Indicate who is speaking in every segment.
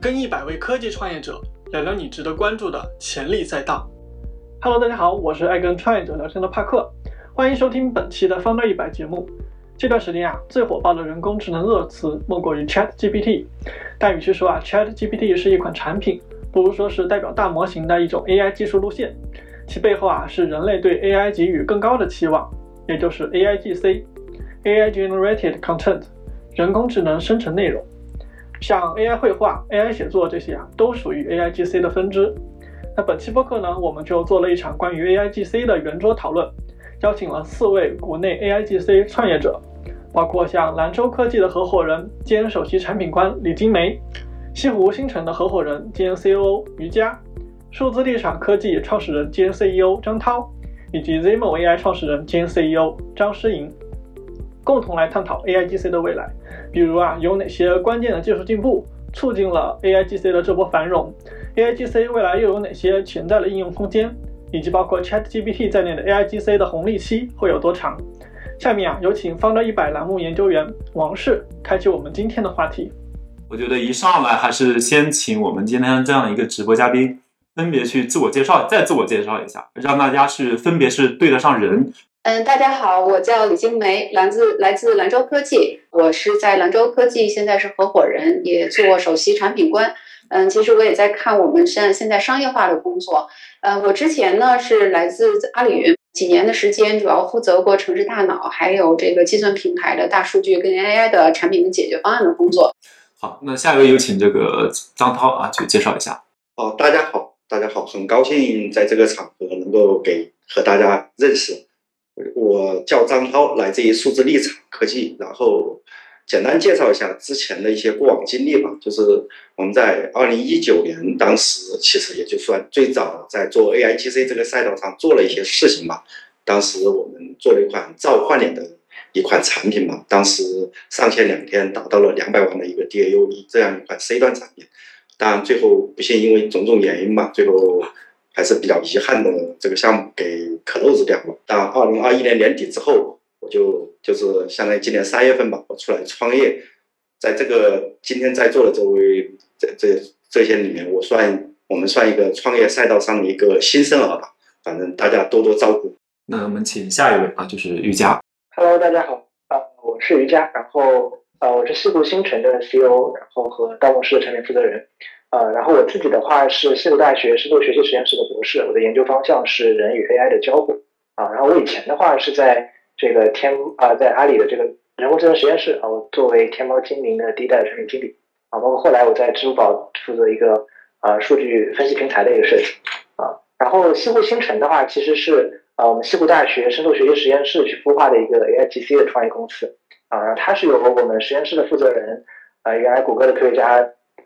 Speaker 1: 跟一百位科技创业者聊聊你值得关注的潜力赛道。Hello，大家好，我是爱跟创业者聊天的帕克，欢迎收听本期的方大一百节目。这段时间啊，最火爆的人工智能热词莫过于 Chat GPT。但与其说啊 Chat GPT 是一款产品，不如说是代表大模型的一种 AI 技术路线。其背后啊，是人类对 AI 给予更高的期望，也就是 AIGC，AI Generated Content，人工智能生成内容。像 AI 绘画、AI 写作这些啊，都属于 AIGC 的分支。那本期播客呢，我们就做了一场关于 AIGC 的圆桌讨论，邀请了四位国内 AIGC 创业者，包括像兰州科技的合伙人兼首席产品官李金梅，西湖星辰的合伙人兼 COO 于佳，数字立场科技创始人兼 CEO 张涛，以及 Zimo AI 创始人兼 CEO 张诗莹，共同来探讨 AIGC 的未来。比如啊，有哪些关键的技术进步促进了 AIGC 的这波繁荣？AIGC 未来又有哪些潜在的应用空间？以及包括 ChatGPT 在内的 AIGC 的红利期会有多长？下面啊，有请方的一百栏目研究员王氏开启我们今天的话题。
Speaker 2: 我觉得一上来还是先请我们今天这样一个直播嘉宾分别去自我介绍，再自我介绍一下，让大家是分别是对得上人。
Speaker 3: 嗯，大家好，我叫李金梅，来自来自兰州科技，我是在兰州科技，现在是合伙人，也做首席产品官。嗯，其实我也在看我们现现在商业化的工作。呃，我之前呢是来自阿里云，几年的时间，主要负责过城市大脑，还有这个计算平台的大数据跟 AI 的产品的解决方案的工作。
Speaker 2: 好，那下一位有请这个张涛啊，去介绍一下。
Speaker 4: 哦，大家好，大家好，很高兴在这个场合能够给和大家认识。我叫张涛，来自于数字立场科技。然后简单介绍一下之前的一些过往经历吧。就是我们在二零一九年，当时其实也就算最早在做 AIGC 这个赛道上做了一些事情吧。当时我们做了一款照换脸的一款产品嘛，当时上线两天达到了两百万的一个 DAU，这样一款 C 端产品。当然最后不幸因为种种原因嘛，最后。还是比较遗憾的，这个项目给 close 掉了。但二零二一年年底之后，我就就是相当于今年三月份吧，我出来创业。在这个今天在座的这位这这这些里面，我算我们算一个创业赛道上的一个新生儿吧。反正大家多多照顾。
Speaker 2: 那我们请下一位啊，就是瑜伽。
Speaker 5: Hello，大家好，啊，我是瑜伽，然后啊，我是西部星辰的 CEO，然后和大梦师的产品负责人。呃，然后我自己的话是西湖大学深度学习实验室的博士，我的研究方向是人与 AI 的交互啊。然后我以前的话是在这个天啊，在阿里的这个人工智能实验室啊，我作为天猫精灵的第一代产品经理啊，包括后来我在支付宝负责一个啊数据分析平台的一个设计啊。然后西湖星辰的话，其实是啊我们西湖大学深度学习实验室去孵化的一个 AIGC 的创业公司啊。然后它是由我们实验室的负责人啊，原来谷歌的科学家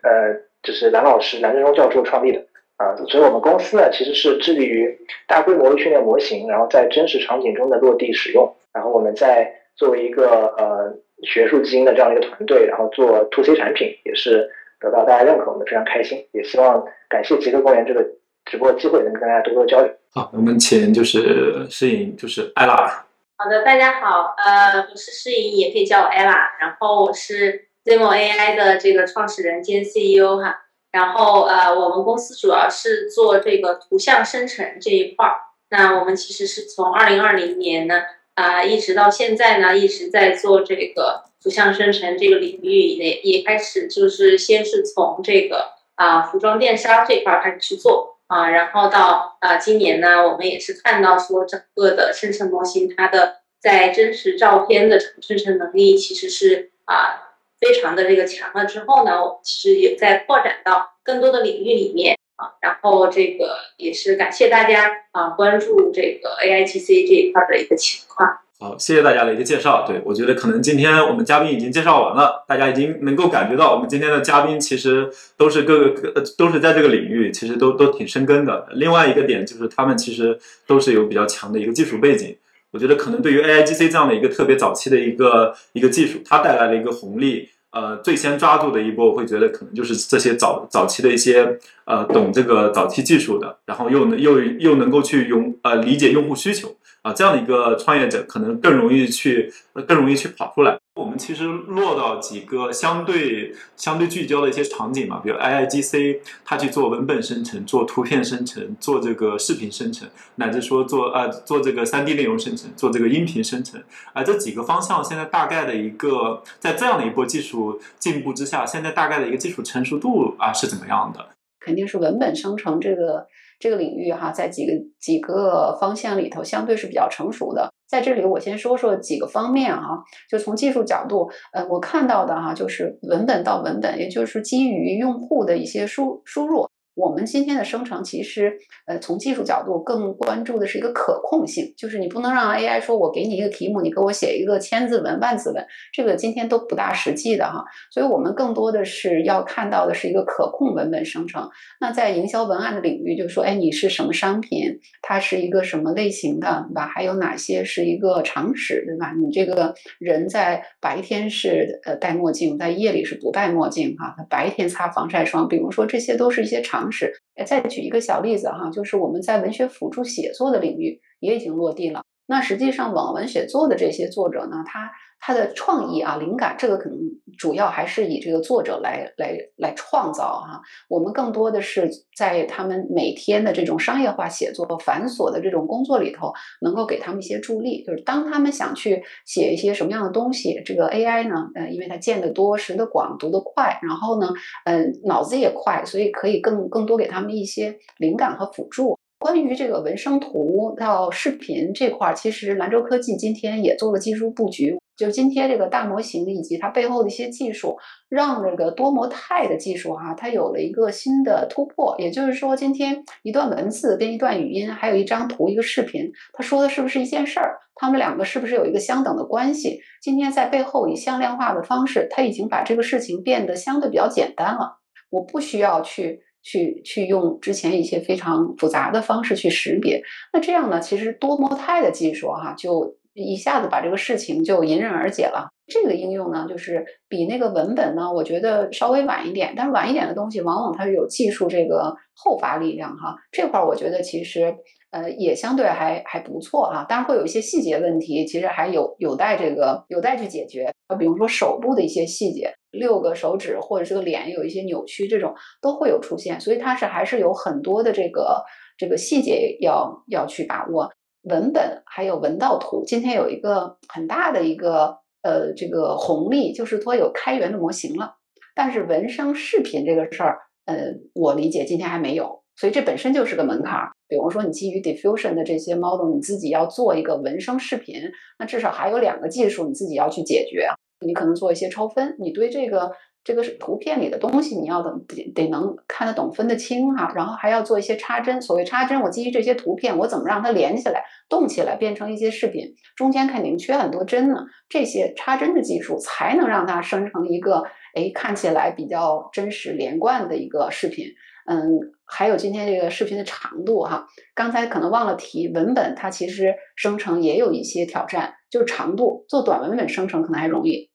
Speaker 5: 呃。就是蓝老师、蓝振中教授创立的啊，所以我们公司呢其实是致力于大规模的训练模型，然后在真实场景中的落地使用。然后我们在作为一个呃学术基因的这样的一个团队，然后做 to C 产品，也是得到大家认可，我们非常开心。也希望感谢极客公园这个直播机会，能跟大家多多交流。
Speaker 2: 好，我们请就是诗颖，就是艾拉。
Speaker 6: 好的，大家好，呃，我是诗颖，也可以叫我艾拉。然后我是。Zimo AI 的这个创始人兼 CEO 哈，然后呃，我们公司主要是做这个图像生成这一块儿。那我们其实是从二零二零年呢啊，一直到现在呢，一直在做这个图像生成这个领域，也也开始就是先是从这个啊服装电商这块开始去做啊，然后到啊今年呢，我们也是看到说整个的生成模型它的在真实照片的生成能力其实是啊。非常的这个强了之后呢，我其实也在扩展到更多的领域里面啊，然后这个也是感谢大家啊关注这个 AIGC 这一块的一个情况。
Speaker 2: 好，谢谢大家的一个介绍。对我觉得可能今天我们嘉宾已经介绍完了，大家已经能够感觉到我们今天的嘉宾其实都是各个各都是在这个领域，其实都都挺深耕的。另外一个点就是他们其实都是有比较强的一个技术背景。我觉得可能对于 AIGC 这样的一个特别早期的一个一个技术，它带来了一个红利。呃，最先抓住的一波，我会觉得可能就是这些早早期的一些呃懂这个早期技术的，然后又能又又能够去用呃理解用户需求，啊，这样的一个创业者可能更容易去更容易去跑出来。我们其实落到几个相对相对聚焦的一些场景嘛，比如 I I G C，它去做文本生成、做图片生成、做这个视频生成，乃至说做呃做这个三 D 内容生成、做这个音频生成，啊，这几个方向现在大概的一个在这样的一波技术进步之下，现在大概的一个技术成熟度啊是怎么样的？
Speaker 3: 肯定是文本生成这个这个领域哈，在几个几个方向里头相对是比较成熟的。在这里，我先说说几个方面哈，就从技术角度，呃，我看到的哈，就是文本到文本，也就是基于用户的一些输输入。我们今天的生成其实，呃，从技术角度更关注的是一个可控性，就是你不能让 AI 说我给你一个题目，你给我写一个千字文、万字文，这个今天都不大实际的哈。所以我们更多的是要看到的是一个可控文本生成。那在营销文案的领域，就是说，哎，你是什么商品？它是一个什么类型的，对吧？还有哪些是一个常识，对吧？你这个人在白天是呃戴墨镜，在夜里是不戴墨镜哈？白天擦防晒霜，比如说这些都是一些常。方式，再举一个小例子哈，就是我们在文学辅助写作的领域也已经落地了。那实际上网文写作的这些作者呢，他。他的创意啊，灵感这个可能主要还是以这个作者来来来创造哈。我们更多的是在他们每天的这种商业化写作繁琐的这种工作里头，能够给他们一些助力。就是当他们想去写一些什么样的东西，这个 AI 呢，呃，因为它见得多、识得广、读得快，然后呢，嗯，脑子也快，所以可以更更多给他们一些灵感和辅助。关于这个文生图到视频这块儿，其实兰州科技今天也做了技术布局。就今天这个大模型以及它背后的一些技术，让这个多模态的技术哈，它有了一个新的突破。也就是说，今天一段文字跟一段语音，还有一张图、一个视频，它说的是不是一件事儿？它们两个是不是有一个相等的关系？今天在背后以向量化的方式，它已经把这个事情变得相对比较简单了。我不需要去去去用之前一些非常复杂的方式去识别。那这样呢，其实多模态的技术哈就。一下子把这个事情就迎刃而解了。这个应用呢，就是比那个文本呢，我觉得稍微晚一点。但是晚一点的东西，往往它是有技术这个后发力量哈。这块儿我觉得其实呃也相对还还不错哈。当然会有一些细节问题，其实还有有待这个有待去解决。比如说手部的一些细节，六个手指或者这个脸有一些扭曲，这种都会有出现。所以它是还是有很多的这个这个细节要要去把握。文本还有文道图，今天有一个很大的一个呃这个红利，就是说有开源的模型了。但是文生视频这个事儿，呃，我理解今天还没有，所以这本身就是个门槛。比如说你基于 diffusion 的这些 model，你自己要做一个文生视频，那至少还有两个技术你自己要去解决。你可能做一些超分，你对这个。这个是图片里的东西，你要得得能看得懂、分得清哈，然后还要做一些插针。所谓插针，我基于这些图片，我怎么让它连起来、动起来，变成一些视频？中间肯定缺很多针呢。这些插针的技术才能让它生成一个哎看起来比较真实、连贯的一个视频。嗯，还有今天这个视频的长度哈，刚才可能忘了提，文本它其实生成也有一些挑战，就是长度。做短文本生成可能还容易。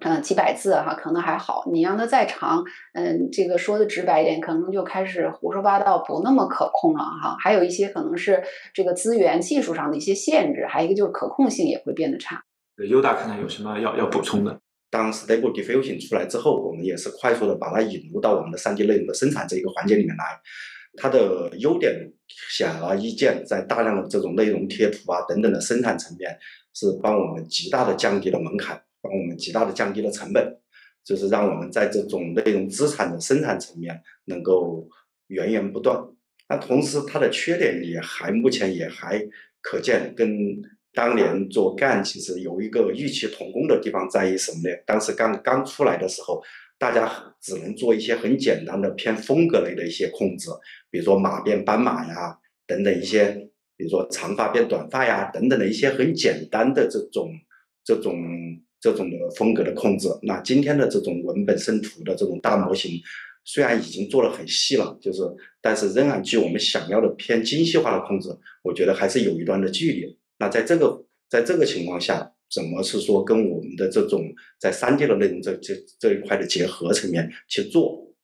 Speaker 3: 嗯，几百字哈，可能还好。你让它再长，嗯，这个说的直白一点，可能就开始胡说八道，不那么可控了哈。还有一些可能是这个资源技术上的一些限制，还有一个就是可控性也会变得差。
Speaker 2: 优大看看有什么要要补充的？
Speaker 4: 当 Stable Diffusion 出来之后，我们也是快速的把它引入到我们的 3D 内容的生产这一个环节里面来。它的优点显而易见，在大量的这种内容贴图啊等等的生产层面，是帮我们极大的降低了门槛。帮我们极大的降低了成本，就是让我们在这种内容资产的生产层面能够源源不断。那同时它的缺点也还目前也还可见，跟当年做干其实有一个异曲同工的地方在于什么呢？当时刚刚出来的时候，大家只能做一些很简单的偏风格类的一些控制，比如说马变斑马呀等等一些，比如说长发变短发呀等等的一些很简单的这种这种。这种的风格的控制，那今天的这种文本生图的这种大模型，虽然已经做的很细了，就是，但是仍然距我们想要的偏精细化的控制，我觉得还是有一段的距离。那在这个在这个情况下，怎么是说跟我们的这种在三 D 的内容这这这一块的结合层面去做？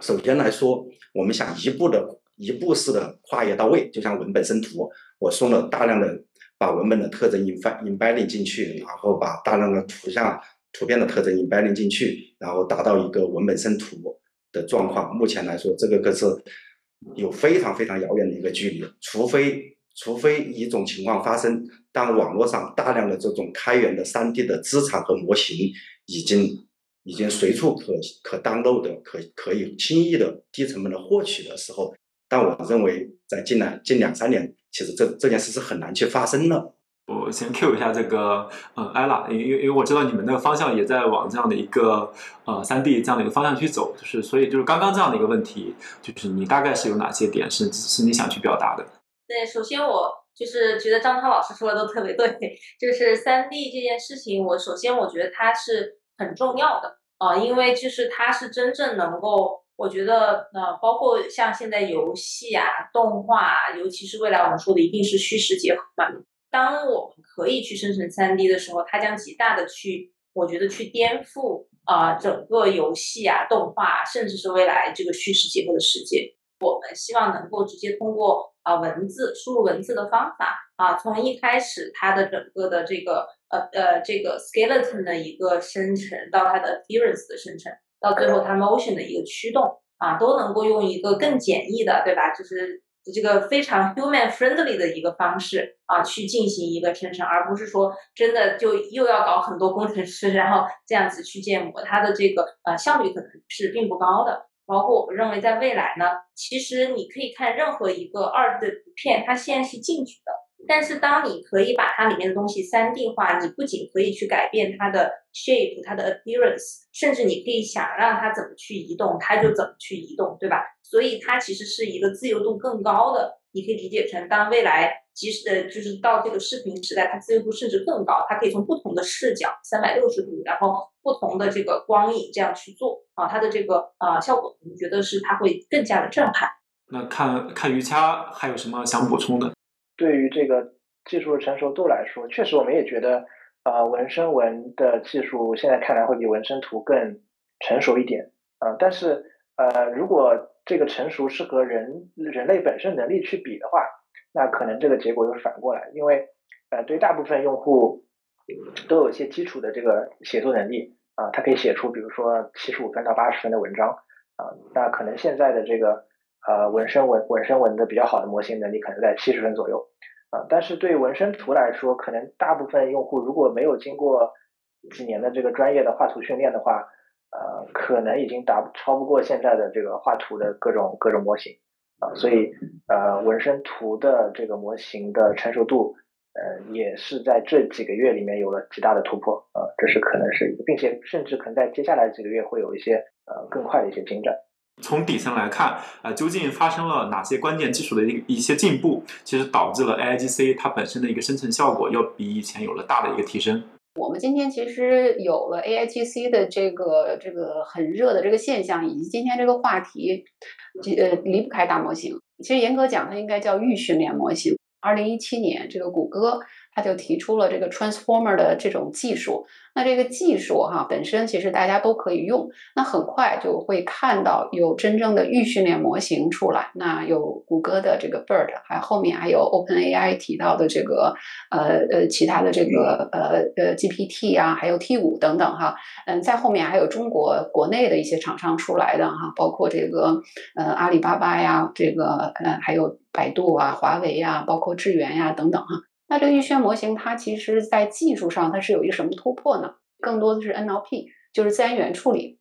Speaker 4: 首先来说，我们想一步的一步式的跨越到位，就像文本生图，我送了大量的把文本的特征 embedding embedding 进去，然后把大量的图像图片的特征 embedding 进去，然后达到一个文本生图的状况。目前来说，这个可是有非常非常遥远的一个距离，除非除非一种情况发生，当网络上大量的这种开源的 3D 的资产和模型已经已经随处可可 download 的，可可以轻易的低成本的获取的时候，但我认为在近两近两三年，其实这这件事是很难去发生的。
Speaker 2: 我先 Q 一下这个呃艾拉，因为因为我知道你们那个方向也在往这样的一个呃三 D 这样的一个方向去走，就是所以就是刚刚这样的一个问题，就是你大概是有哪些点是是你想去表达的？
Speaker 6: 对，首先我就是觉得张涛老师说的都特别对，就是三 D 这件事情，我首先我觉得它是很重要的啊、因为就是它是真正能够，我觉得呃，包括像现在游戏啊、动画啊，尤其是未来我们说的一定是虚实结合嘛。当我们可以去生成三 D 的时候，它将极大的去，我觉得去颠覆啊、整个游戏啊、动画，甚至是未来这个虚实结合的世界。我们希望能够直接通过啊、文字输入文字的方法啊，从一开始它的整个的这个呃呃这个 skeleton 的一个生成，到它的 appearance 的生成，到最后它 motion 的一个驱动啊，都能够用一个更简易的，对吧？就是这个非常 human friendly 的一个方式啊，去进行一个生成，而不是说真的就又要搞很多工程师，然后这样子去建模，它的这个呃效率可能是并不高的。包括我认为在未来呢，其实你可以看任何一个二的图片，它现在是静止的，但是当你可以把它里面的东西三 D 化，你不仅可以去改变它的 shape、它的 appearance，甚至你可以想让它怎么去移动，它就怎么去移动，对吧？所以它其实是一个自由度更高的，你可以理解成当未来即使呃就是到这个视频时代，它自由度甚至更高，它可以从不同的视角三百六十度，然后不同的这个光影这样去做啊，它的这个啊效果，我们觉得是它会更加的震撼。
Speaker 2: 那看看瑜伽还有什么想补充的？
Speaker 5: 对于这个技术的成熟度来说，确实我们也觉得，呃，纹身纹的技术现在看来会比纹身图更成熟一点，啊、但是呃，如果这个成熟是和人人类本身能力去比的话，那可能这个结果又反过来，因为呃，对大部分用户都有一些基础的这个写作能力。啊、他可以写出比如说七十五分到八十分的文章。啊、那可能现在的这个呃纹身纹纹身纹的比较好的模型能力可能在七十分左右啊、但是对纹身图来说，可能大部分用户如果没有经过几年的这个专业的画图训练的话，呃，可能已经达超不过现在的这个画图的各种各种模型啊、所以呃，纹身图的这个模型的成熟度，呃，也是在这几个月里面有了极大的突破啊、这是可能是一，并且甚至可能在接下来几个月会有一些呃更快的一些进展。
Speaker 2: 从底层来看，呃，究竟发生了哪些关键技术的一一些进步，其实导致了 AIGC 它本身的一个生成效果要比以前有了大的一个提升。
Speaker 3: 我们今天其实有了 AIGC 的这个这个很热的这个现象，以及今天这个话题，呃，离不开大模型。其实严格讲，它应该叫预训练模型。二零一七年，这个谷歌它就提出了这个 Transformer 的这种技术。那这个技术哈本身其实大家都可以用，那很快就会看到有真正的预训练模型出来。那有谷歌的这个 BERT，还后面还有 OpenAI 提到的这个呃呃其他的这个呃呃 GPT 啊，还有 T 五等等哈。嗯，在后面还有中国国内的一些厂商出来的哈，包括这个呃阿里巴巴呀，这个呃还有百度啊、华为啊，包括智元呀等等哈。那这个预训模型它其实在技术上它是有一个什么突破呢？更多的是 NLP，就是自然语言处理。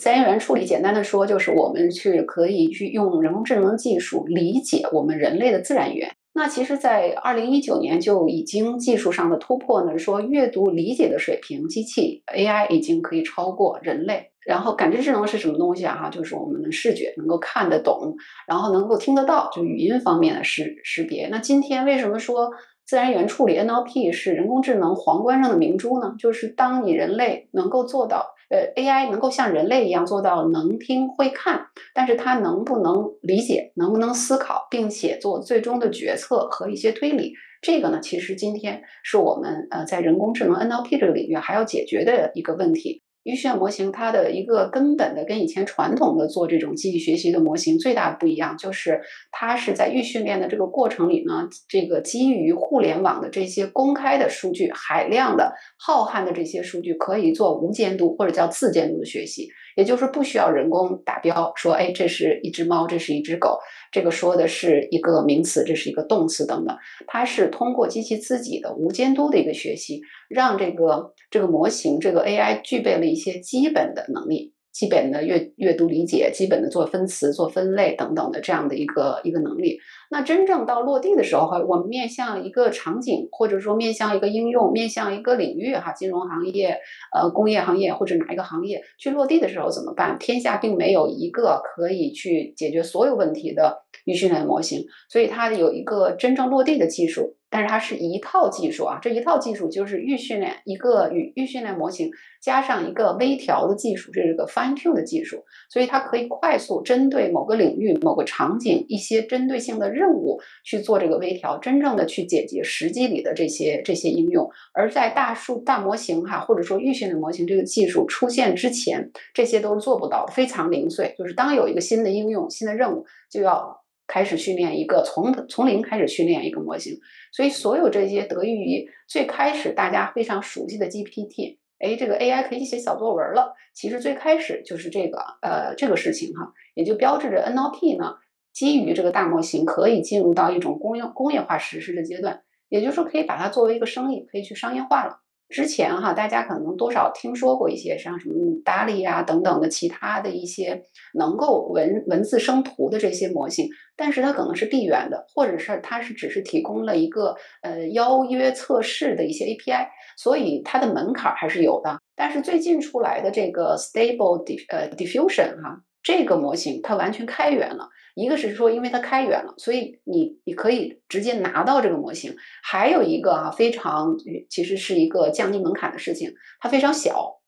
Speaker 3: 自然语言处理简单的说，就是我们去可以去用人工智能技术理解我们人类的自然语言。那其实，在二零一九年就已经技术上的突破呢，说阅读理解的水平，机器 AI 已经可以超过人类。然后感知智能是什么东西啊？哈，就是我们的视觉能够看得懂，然后能够听得到，就语音方面的识识别。那今天为什么说自然语言处理 NLP 是人工智能皇冠上的明珠呢？就是当你人类能够做到，呃，AI 能够像人类一样做到能听会看，但是它能不能理解，能不能思考，并且做最终的决策和一些推理，这个呢，其实今天是我们呃在人工智能 NLP 这个领域还要解决的一个问题。预训练模型它的一个根本的跟以前传统的做这种机器学习的模型最大不一样，就是它是在预训练的这个过程里呢，这个基于互联网的这些公开的数据、海量的浩瀚的这些数据，可以做无监督或者叫自监督的学习，也就是不需要人工打标说，哎，这是一只猫，这是一只狗，这个说的是一个名词，这是一个动词等等，它是通过机器自己的无监督的一个学习，让这个这个模型这个 AI 具备了。一些基本的能力，基本的阅阅读理解，基本的做分词、做分类等等的这样的一个一个能力。那真正到落地的时候哈，我们面向一个场景，或者说面向一个应用，面向一个领域哈，金融行业、呃工业行业或者哪一个行业去落地的时候怎么办？天下并没有一个可以去解决所有问题的预训练模型，所以它有一个真正落地的技术。但是它是一套技术啊，这一套技术就是预训练一个预预训练模型，加上一个微调的技术，这是个 fine tune 的技术，所以它可以快速针对某个领域、某个场景一些针对性的任务去做这个微调，真正的去解决实际里的这些这些应用。而在大数大模型哈，或者说预训练模型这个技术出现之前，这些都是做不到，非常零碎。就是当有一个新的应用、新的任务，就要开始训练一个从从零开始训练一个模型。所以，所有这些得益于最开始大家非常熟悉的 GPT，哎，这个 AI 可以写小作文了。其实最开始就是这个，呃，这个事情哈，也就标志着 NLP 呢，基于这个大模型可以进入到一种工业工业化实施的阶段，也就是说，可以把它作为一个生意，可以去商业化了。之前哈，大家可能多少听说过一些像什么 DALL-E 啊等等的其他的一些能够文文字生图的这些模型，但是它可能是闭源的，或者是它是只是提供了一个呃邀约测试的一些 API，所以它的门槛还是有的。但是最近出来的这个 Stable Dif 呃 Diffusion 哈，这个模型它完全开源了。一个是说，因为它开源了，所以你你可以直接拿到这个模型。还有一个啊，非常其实是一个降低门槛的事情，它非常小。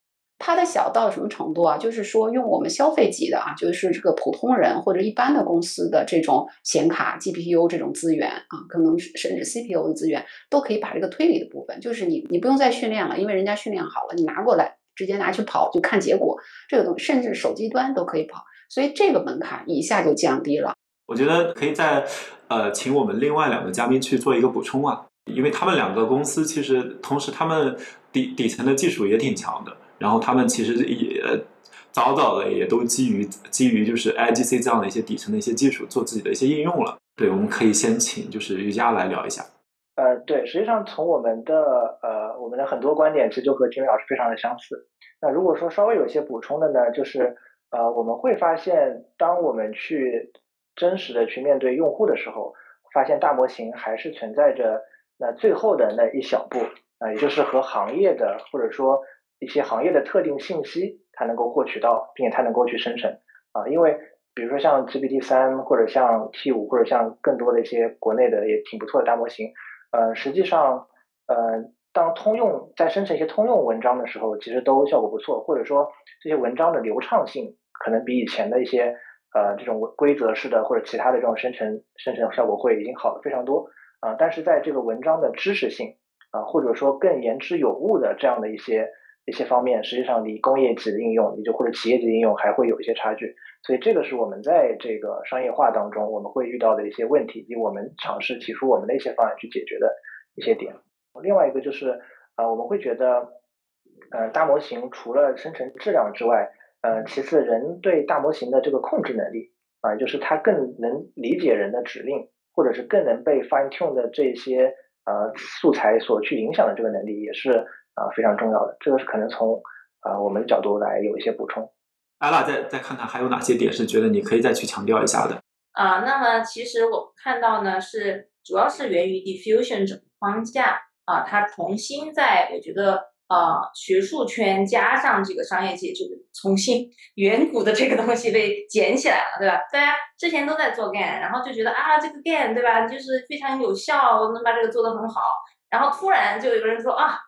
Speaker 3: 它的小到什么程度啊？就是说，用我们消费级的啊，就是这个普通人或者一般的公司的这种显卡、GPU 这种资源啊，可能甚至 CPU 的资源，都可以把这个推理的部分，就是你你不用再训练了，因为人家训练好了，你拿过来直接拿去跑就看结果，这个东甚至手机端都可以跑。所以这个门槛一下就降低了。
Speaker 2: 我觉得可以再呃，请我们另外两个嘉宾去做一个补充啊，因为他们两个公司其实同时他们底底层的技术也挺强的，然后他们其实也早早的也都基于基于就是 IGC 这样的一些底层的一些技术做自己的一些应用了。对，我们可以先请就是瑜伽来聊一下。
Speaker 5: 呃，对，实际上从我们的呃我们的很多观点其实就和金伟老师非常的相似。那如果说稍微有一些补充的呢，就是。呃，我们会发现，当我们去真实的去面对用户的时候，发现大模型还是存在着那最后的那一小步啊，也就是和行业的或者说一些行业的特定信息，它能够获取到，并且它能够去生成啊，因为比如说像 GPT 三或者像 T 五或者像更多的一些国内的也挺不错的大模型，呃，实际上，呃。当通用在生成一些通用文章的时候，其实都效果不错，或者说这些文章的流畅性可能比以前的一些呃这种规则式的或者其他的这种生成生成效果会已经好了非常多啊。但是在这个文章的知识性啊，或者说更言之有物的这样的一些一些方面，实际上离工业级的应用，也就或者企业级应用还会有一些差距。所以这个是我们在这个商业化当中我们会遇到的一些问题，以及我们尝试提出我们的一些方案去解决的一些点。另外一个就是，呃，我们会觉得，呃，大模型除了生成质量之外，呃，其次人对大模型的这个控制能力，啊，就是它更能理解人的指令，或者是更能被 fine tune 的这些呃素材所去影响的这个能力，也是啊非常重要的。这个是可能从啊我们的角度来有一些补充。
Speaker 2: 阿拉再再看看还有哪些点是觉得你可以再去强调一下的。
Speaker 6: 啊，那么其实我看到呢是主要是源于 diffusion 这个框架。啊，它重新在，我觉得，呃，学术圈加上这个商业界，就是重新远古的这个东西被捡起来了，对吧？大家之前都在做 GAN，然后就觉得啊，这个 GAN，对吧？就是非常有效，能把这个做得很好。然后突然就有个人说啊，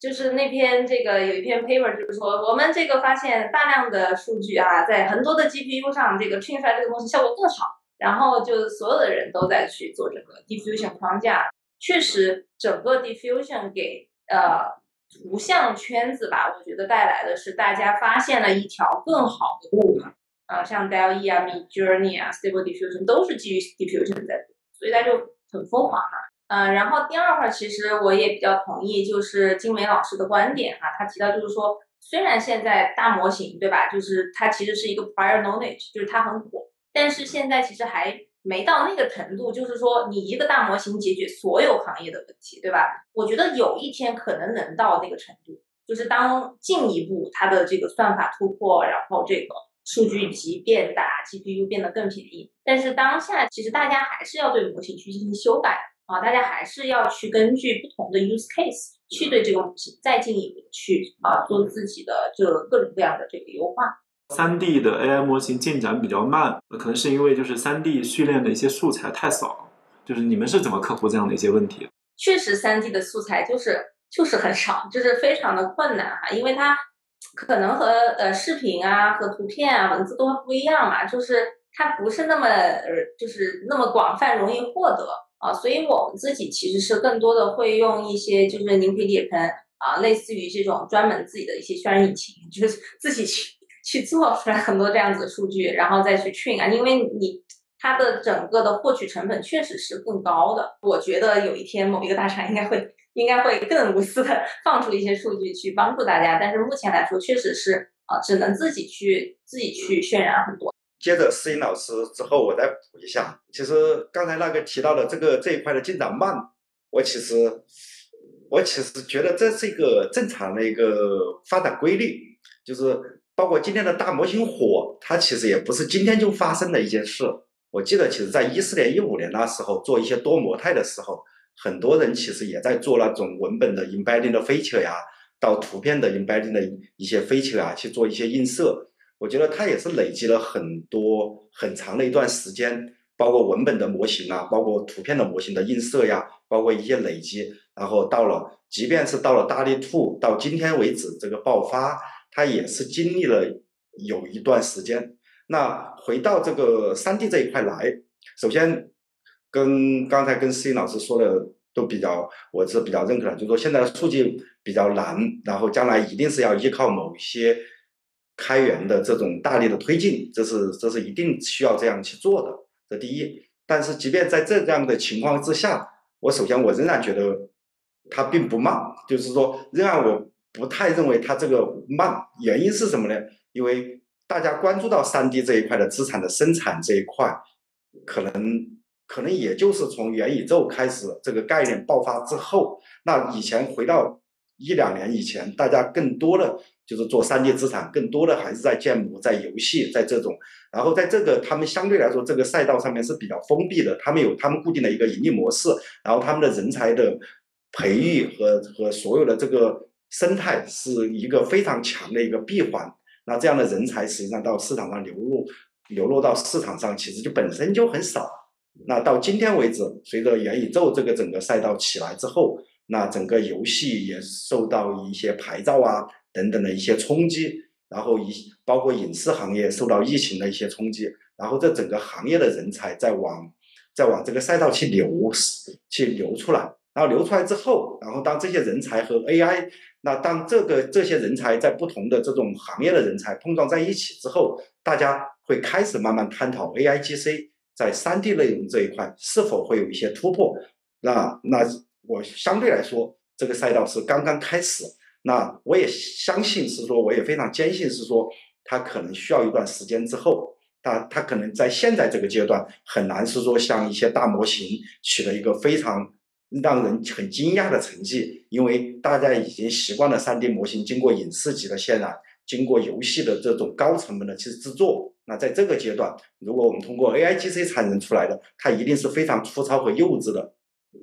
Speaker 6: 就是那篇这个有一篇 paper，就是说我们这个发现大量的数据啊，在很多的 GPU 上这个 train 出来这个东西效果更好。然后就所有的人都在去做这个 diffusion 框架。确实，整个 diffusion 给呃图像圈子吧，我觉得带来的是大家发现了一条更好的路。啊，像 DALL-E 啊、Mid Journey 啊、Stable Diffusion 都是基于 Diffusion 在做，所以它就很疯狂嘛。嗯，然后第二块其实我也比较同意，就是金梅老师的观点哈，他提到就是说，虽然现在大模型对吧，就是它其实是一个 prior knowledge，就是它很火，但是现在其实还没到那个程度，就是说你一个大模型解决所有行业的问题，对吧？我觉得有一天可能能到那个程度，就是当进一步它的这个算法突破，然后这个数据集变大，GPU 变得更便宜，但是当下其实大家还是要对模型去进行修改。啊，大家还是要去根据不同的 use case 去对这个模型再进一步去啊做自己的这个各种各样的这个优化。
Speaker 2: 三 D 的 AI 模型进展比较慢，可能是因为就是三 D 训练的一些素材太少，就是你们是怎么克服这样的一些问题？
Speaker 6: 确实，三 D 的素材就是就是很少，就是非常的困难啊，因为它可能和呃视频啊和图片啊文字都不一样嘛，就是它不是那么呃就是那么广泛容易获得。啊，所以我们自己其实是更多的会用一些就是凝皮底盆啊，类似于这种专门自己的一些渲染引擎，就是自己去去做出来很多这样子的数据，然后再去 train 啊，因为你它的整个的获取成本确实是更高的。我觉得有一天某一个大厂应该会应该会更无私的放出一些数据去帮助大家，但是目前来说确实是啊，只能自己去自己去渲染很多。
Speaker 4: 接着思颖老师之后，我再补一下。其实刚才那个提到的这个这一块的进展慢，我其实我其实觉得这是一个正常的一个发展规律。就是包括今天的大模型火，它其实也不是今天就发生的一件事。我记得，其实在一四年、一五年那时候做一些多模态的时候，很多人其实也在做那种文本的 embedding 的 feature 呀，到图片的 embedding 的一些 feature 啊，去做一些映射。我觉得它也是累积了很多很长的一段时间，包括文本的模型啊，包括图片的模型的映射呀，包括一些累积，然后到了，即便是到了大力兔，到今天为止这个爆发，它也是经历了有一段时间。那回到这个三 D 这一块来，首先跟刚才跟思颖老师说的都比较，我是比较认可的，就是说现在的数据比较难，然后将来一定是要依靠某一些。开源的这种大力的推进，这是这是一定需要这样去做的。这第一，但是即便在这样的情况之下，我首先我仍然觉得它并不慢，就是说仍然我不太认为它这个慢。原因是什么呢？因为大家关注到三 D 这一块的资产的生产这一块，可能可能也就是从元宇宙开始这个概念爆发之后，那以前回到一两年以前，大家更多的。就是做三 D 资产，更多的还是在建模、在游戏、在这种，然后在这个他们相对来说这个赛道上面是比较封闭的，他们有他们固定的一个盈利模式，然后他们的人才的培育和和所有的这个生态是一个非常强的一个闭环。那这样的人才实际上到市场上流入，流入到市场上其实就本身就很少。那到今天为止，随着元宇宙这个整个赛道起来之后，那整个游戏也受到一些牌照啊。等等的一些冲击，然后一包括影视行业受到疫情的一些冲击，然后这整个行业的人才在往在往这个赛道去流去流出来，然后流出来之后，然后当这些人才和 AI，那当这个这些人才在不同的这种行业的人才碰撞在一起之后，大家会开始慢慢探讨 AIGC 在三 D 内容这一块是否会有一些突破。那那我相对来说，这个赛道是刚刚开始。那我也相信是说，我也非常坚信是说，它可能需要一段时间之后，它它可能在现在这个阶段很难是说像一些大模型取得一个非常让人很惊讶的成绩，因为大家已经习惯了三 D 模型经过影视级的渲染，经过游戏的这种高成本的去制作。那在这个阶段，如果我们通过 AIGC 产生出来的，它一定是非常粗糙和幼稚的。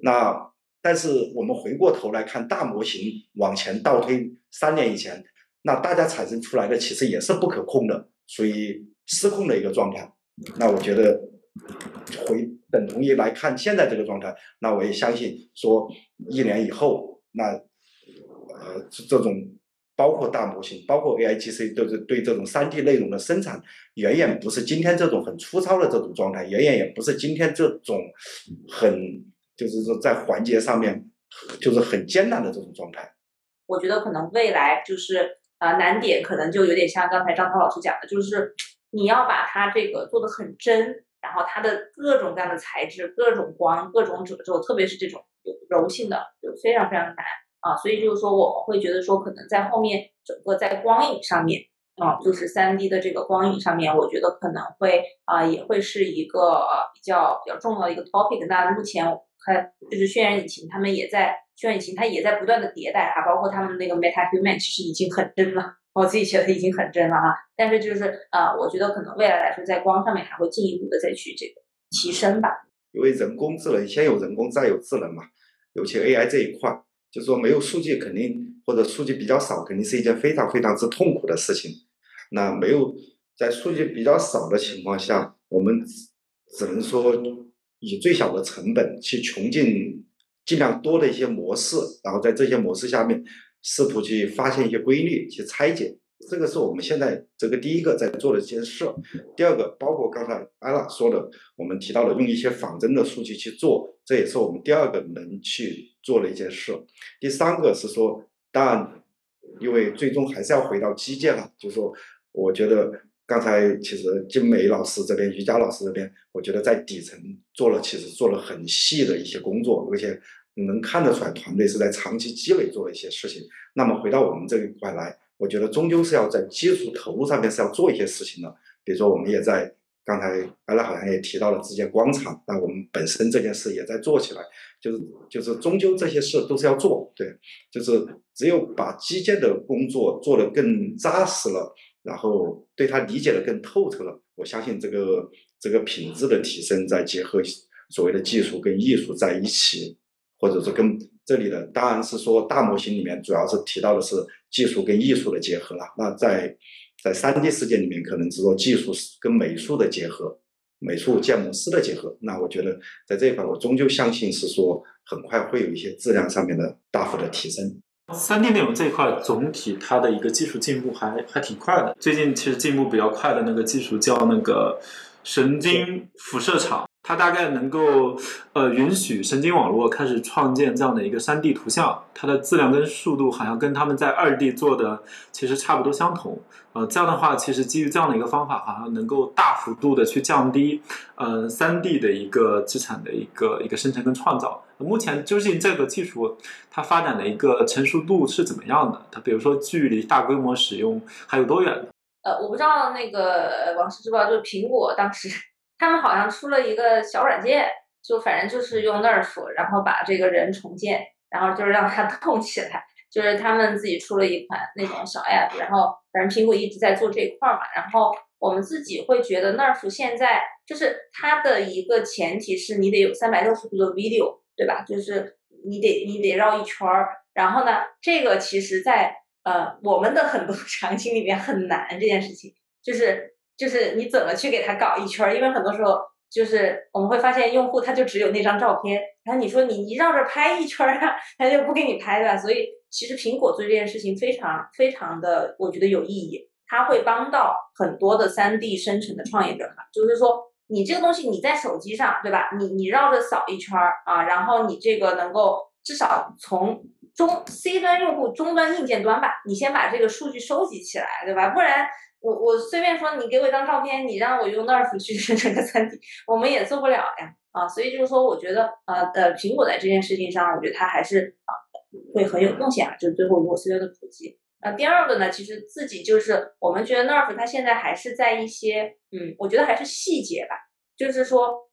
Speaker 4: 那。但是我们回过头来看大模型往前倒推三年以前，那大家产生出来的其实也是不可控的，属于失控的一个状态。那我觉得回等同于来看现在这个状态，那我也相信说一年以后，那呃这种包括大模型，包括 AIGC 都是对这种三 D 内容的生产，远远不是今天这种很粗糙的这种状态，远远也不是今天这种很。就是说，在环节上面，就是很艰难的这种状态。
Speaker 6: 我觉得可能未来就是啊难点可能就有点像刚才张涛老师讲的，就是你要把它这个做的很真，然后它的各种各样的材质、各种光、各种褶皱，特别是这种柔性的，就非常非常难啊。所以就是说，我会觉得说，可能在后面整个在光影上面。啊，就是三 D 的这个光影上面，我觉得可能会啊，也会是一个比较比较重要的一个 topic。那目前看就是渲染引擎，他们也在渲染引擎，它也在不断的迭代啊，包括他们那个 Meta Human 其实已经很真了，我自己觉得已经很真了哈。但是就是呃，我觉得可能未来来说，在光上面还会进一步的再去这个提升吧。
Speaker 4: 因为人工智能先有人工再有智能嘛，尤其 AI 这一块，就是说没有数据肯定或者数据比较少，肯定是一件非常非常之痛苦的事情。那没有在数据比较少的情况下，我们只能说以最小的成本去穷尽尽量多的一些模式，然后在这些模式下面试图去发现一些规律，去拆解。这个是我们现在这个第一个在做的一件事。第二个，包括刚才艾拉说的，我们提到了用一些仿真的数据去做，这也是我们第二个能去做的一件事。第三个是说，当然，因为最终还是要回到基建了，就是说。我觉得刚才其实金梅老师这边、瑜伽老师这边，我觉得在底层做了，其实做了很细的一些工作，而且能看得出来团队是在长期积累做了一些事情。那么回到我们这一块来，我觉得终究是要在基础投入上面是要做一些事情的。比如说，我们也在刚才艾拉好像也提到了直接广场，那我们本身这件事也在做起来，就是就是终究这些事都是要做，对，就是只有把基建的工作做得更扎实了。然后对他理解的更透彻了，我相信这个这个品质的提升，再结合所谓的技术跟艺术在一起，或者说跟这里的当然是说大模型里面主要是提到的是技术跟艺术的结合了。那在在三 D 世界里面，可能是说技术跟美术的结合，美术建模师的结合。那我觉得在这一块，我终究相信是说很快会有一些质量上面的大幅的提升。
Speaker 2: 三 D 内容这一块，总体它的一个技术进步还还挺快的。最近其实进步比较快的那个技术叫那个神经辐射场。它大概能够呃允许神经网络开始创建这样的一个三 D 图像，它的质量跟速度好像跟他们在二 D 做的其实差不多相同。呃，这样的话，其实基于这样的一个方法，好像能够大幅度的去降低呃三 D 的一个资产的一个一个生成跟创造。目前究竟这个技术它发展的一个成熟度是怎么样的？它比如说距离大规模使用还有多远？
Speaker 6: 呃，我不知道那个王师知不知道，就是苹果当时。他们好像出了一个小软件，就反正就是用 Nerf，然后把这个人重建，然后就是让他 动起来，就是他们自己出了一款那种小 App，然后反正苹果一直在做这一块嘛，然后我们自己会觉得 Nerf 现在就是它的一个前提是你得有三百六十度的 video，对吧？就是你得你得绕一圈儿，然后呢，这个其实在呃我们的很多 场景里面很难这件事情，就是。就是你怎么去给他搞一圈儿？因为很多时候就是我们会发现用户他就只有那张照片，然后你说你你绕着拍一圈儿啊，他就不给你拍了。所以其实苹果做这件事情非常非常的，我觉得有意义。它会帮到很多的三 D 生成的创业者哈，就是说你这个东西你在手机上对吧？你你绕着扫一圈儿啊，然后你这个能够至少从中 C 端用户终端硬件端吧，你先把这个数据收集起来对吧？不然。我我随便说，你给我一张照片，你让我用 Nerf 去 生成个三 D，我们也做不了呀啊！所以就是说，我觉得呃呃，苹果在这件事情上，我觉得它还是啊会很有贡献啊。就是最后如果 C 端的普及，那第二个呢，其实自己就是我们觉得 Nerf 它现在还是在一些嗯，我觉得还是细节吧，就是说。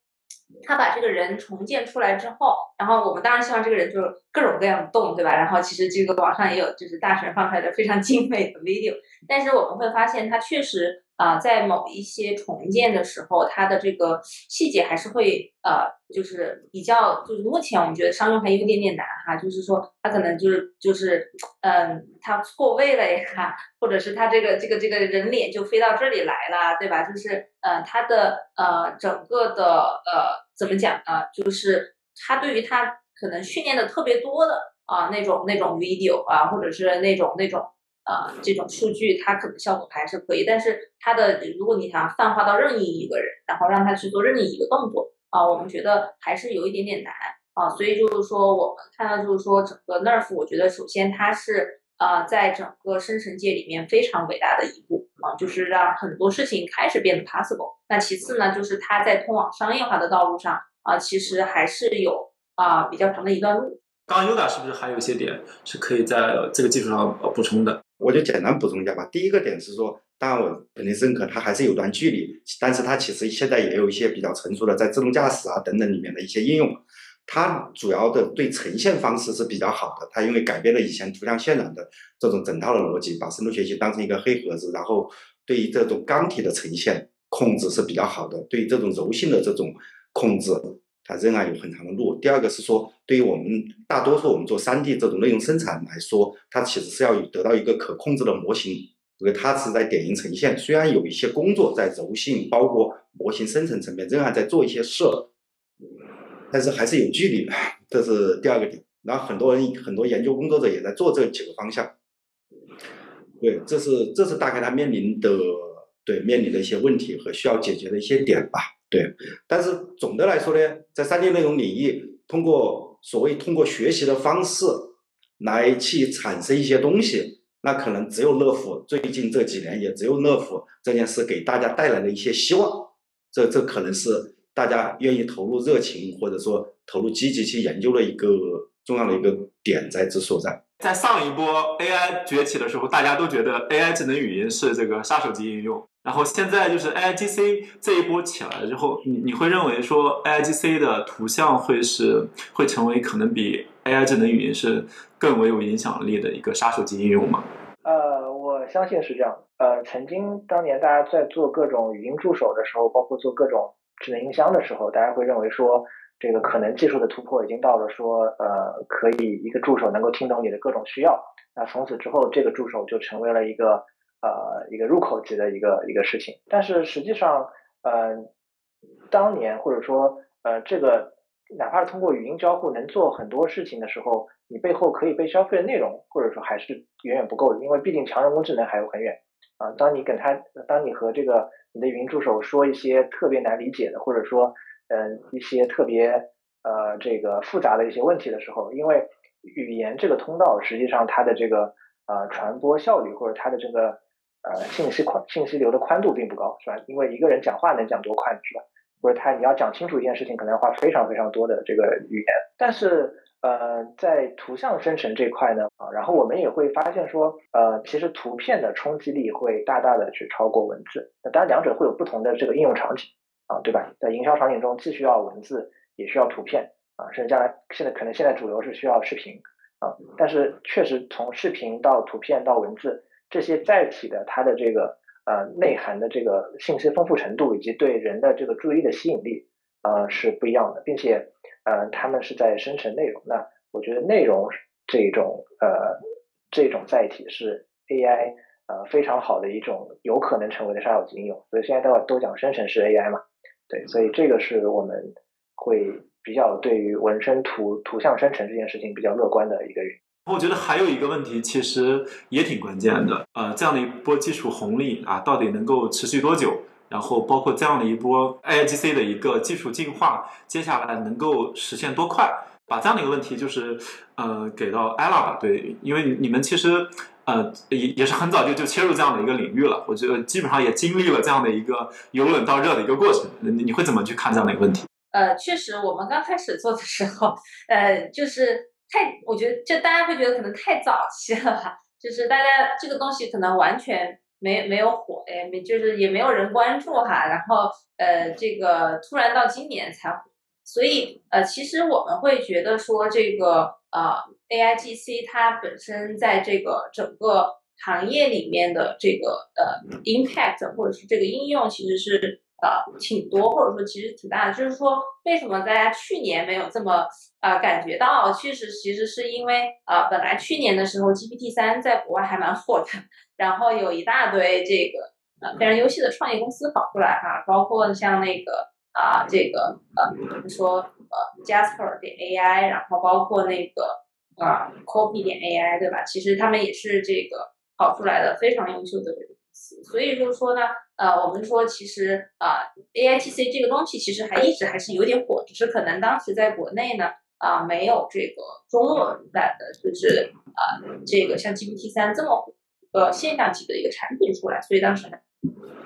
Speaker 6: 他把这个人重建出来之后，然后我们当然希望这个人就是各种各样的动，对吧？然后其实这个网上也有就是大神放出来的非常 精美的 video，但是我们会发现他确实。啊，在某一些重建的时候，它的这个细节还是会呃，就是比较，就是目前我们觉得商用还有一点点难哈，就是说它可能就是就是嗯，它错位了呀，或者是它这个这个这个人脸就飞到这里来了，对吧？就是呃，它的呃整个的呃怎么讲呢？就是它对于它可能训练的特别多的啊那种那种 video 啊，或者是那种那种。呃，这种数据它可能效果还是可以，但是它的如果你想泛化到任意一个人，然后让他去做任意一个动作啊，我们觉得还是有一点点难啊。所以就是说，我们看到就是说整个 Nerf，我觉得首先它是啊，在整个生成界里面非常伟大的一步啊，就是让很多事情开始变得 possible。那其次呢，就是它在通往商业化的道路上啊，其实还是有啊比较长的一段路。
Speaker 2: 刚刚 Uda 是不是还有一些点是可以在这个基础上补充的？
Speaker 4: 我就简单补充一下吧。第一个点是说，当然我肯定认可它还是有段距离，但是它其实现在也有一些比较成熟的在自动驾驶啊等等里面的一些应用。它主要的对呈现方式是比较好的，它因为改变了以前图像渲染的这种整套的逻辑，把深度学习当成一个黑盒子，然后对于这种钢体的呈现控制是比较好的，对于这种柔性的这种控制，它仍然有很长的路。第二个是说，对于我们大多数我们做三 D 这种内容生产来说，它其实是要得到一个可控制的模型，因为它是在点映呈现，虽然有一些工作在柔性包括模型生成层面仍然在做一些事。但是还是有距离的，这是第二个点。然后很多人、很多研究工作者也在做这几个方向。对，这是这是大概他面临的对面临的一些问题和需要解决的一些点吧。对，但是总的来说呢，在三 D 内容领域，通过所谓通过学习的方式来去产生一些东西，那可能只有乐府最近这几年也只有乐府这件事给大家带来了一些希望。这这可能是。大家愿意投入热情，或者说投入积极去研究的一个重要的一个点在之所在。
Speaker 2: 在上一波 AI 崛起的时候，大家都觉得 AI 智能语音是这个杀手级应用。然后现在就是 AIGC 这一波起来之后，你你会认为说 AIGC 的图像会是会成为可能比 AI 智能语音是更为有影响力的一个杀手级应用吗？
Speaker 5: 呃，我相信是这样。呃，曾经当年大家在做各种语音助手的时候，包括做各种。智能音箱的时候，大家会认为说，这个可能技术的突破已经到了说，呃，可以一个助手能够听懂你的各种需要。那从此之后，这个助手就成为了一个呃一个入口级的一个一个事情。但是实际上，呃，当年或者说呃这个哪怕是通过语音交互能做很多事情的时候，你背后可以被消费的内容或者说还是远远不够的，因为毕竟强人工智能还有很远。啊，当你跟他，当你和这个你的语音助手说一些特别难理解的，或者说，嗯，一些特别呃这个复杂的一些问题的时候，因为语言这个通道实际上它的这个呃传播效率或者它的这个呃信息宽信息流的宽度并不高，是吧？因为一个人讲话能讲多快，是吧？或者他你要讲清楚一件事情，可能要花非常非常多的这个语言，但是。呃，在图像生成这块呢，啊，然后我们也会发现说，呃，其实图片的冲击力会大大的去超过文字。那当然，两者会有不同的这个应用场景，啊，对吧？在营销场景中，既需要文字，也需要图片，啊，甚至将来现在可能现在主流是需要视频，啊，但是确实从视频到图片到文字这些载体的它的这个呃内涵的这个信息丰富程度以及对人的这个注意力的吸引力，呃，是不一样的，并且。呃，他们是在生成内容。那我觉得内容这种呃这种载体是 AI 呃非常好的一种有可能成为的杀手级应用。所以现在都都讲生成式 AI 嘛，对，所以这个是我们会比较对于纹身图图像生成这件事情比较乐观的一个原因。
Speaker 2: 我觉得还有一个问题其实也挺关键的，呃，这样的一波技术红利啊，到底能够持续多久？然后包括这样的一波 AIGC 的一个技术进化，接下来能够实现多快？把这样的一个问题就是呃给到 Ella 吧，对，因为你们其实呃也也是很早就就切入这样的一个领域了，我觉得基本上也经历了这样的一个由冷到热的一个过程。你你会怎么去看这样的一个问题？
Speaker 6: 呃，确实，我们刚开始做的时候，呃，就是太，我觉得就大家会觉得可能太早期了吧，就是大家这个东西可能完全。没没有火哎，没就是也没有人关注哈，然后呃这个突然到今年才火，所以呃其实我们会觉得说这个呃 A I G C 它本身在这个整个行业里面的这个呃 impact 或者是这个应用其实是呃挺多或者说其实挺大的，就是说为什么大家去年没有这么啊感觉到，确实其实是因为呃本来去年的时候 G P T 三在国外还蛮火的。然后有一大堆这个呃非常优秀的创业公司跑出来哈，包括像那个啊这个呃比如说呃 Jasper 点 AI，然后包括那个啊 Copy 点 AI 对吧？其实他们也是这个跑出来的非常优秀的公司。所以就是说呢，呃我们说其实啊 AITC 这个东西其实还一直还是有点火，只是可能当时在国内呢啊没有这个中文版的，就是啊这个像 GPT 三这么呃现象级的一个产品出来，所以当时呢，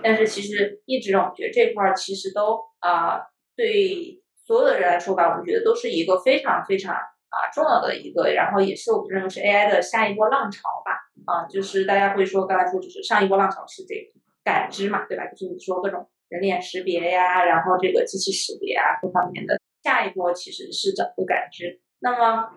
Speaker 6: 但是其实一直让我们觉得这块儿其实都啊对所有的人来说吧，我们觉得都是一个非常非常啊重要的一个，然后也是我们认为是 AI 的下一波浪潮吧。啊，就是大家会说刚才说就是上一波浪潮是这感知嘛，对吧？就是你说各种人脸识别呀，然后这个机器识别啊各方面的。下一波其实是整个感知。那么，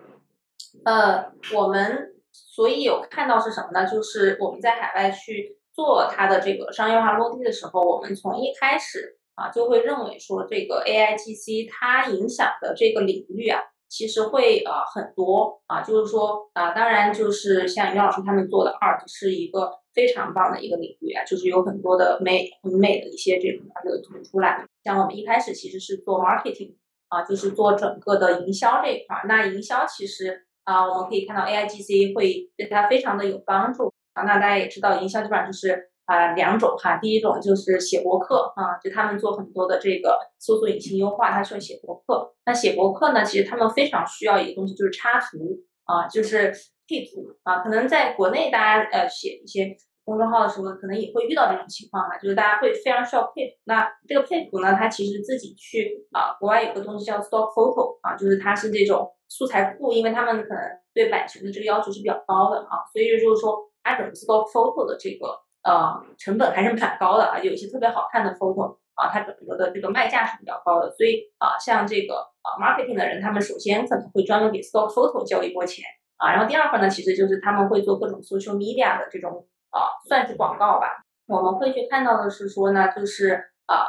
Speaker 6: 呃，我们所以有看到是什么呢？就是我们在海外去做它的这个商业化落地的时候，我们从一开始啊就会认为说这个 AIGC 它影响的这个领域啊。其实会呃很多啊，就是说啊，当然就是像于老师他们做的 art 是一个非常棒的一个领域啊，就是有很多的美很美的一些这种这个图出来。像我们一开始其实是做 marketing 啊，就是做整个的营销这一块。那营销其实啊，我们可以看到 AIGC 会对它非常的有帮助。啊那大家也知道，营销基本上就是。啊，两种哈，第一种就是写博客啊，就他们做很多的这个搜索引擎优化，他需要写博客。那写博客呢，其实他们非常需要一个东西，就是插图啊，就是配图啊。可能在国内大家呃写一些公众号的时候，可能也会遇到这种情况啊，就是大家会非常需要配图。那这个配图呢，它其实自己去啊，国外有个东西叫 stock photo 啊，就是它是这种素材库，因为他们可能对版权的这个要求是比较高的啊，所以就是说它整个 stock photo 的这个。呃，成本还是蛮高的啊，有一些特别好看的 photo 啊，它整个的这个卖价是比较高的，所以啊，像这个啊 marketing 的人，他们首先可能会专门给 stock photo 交一波钱啊，然后第二块呢，其实就是他们会做各种 social media 的这种啊，算是广告吧。我们会去看到的是说呢，就是啊，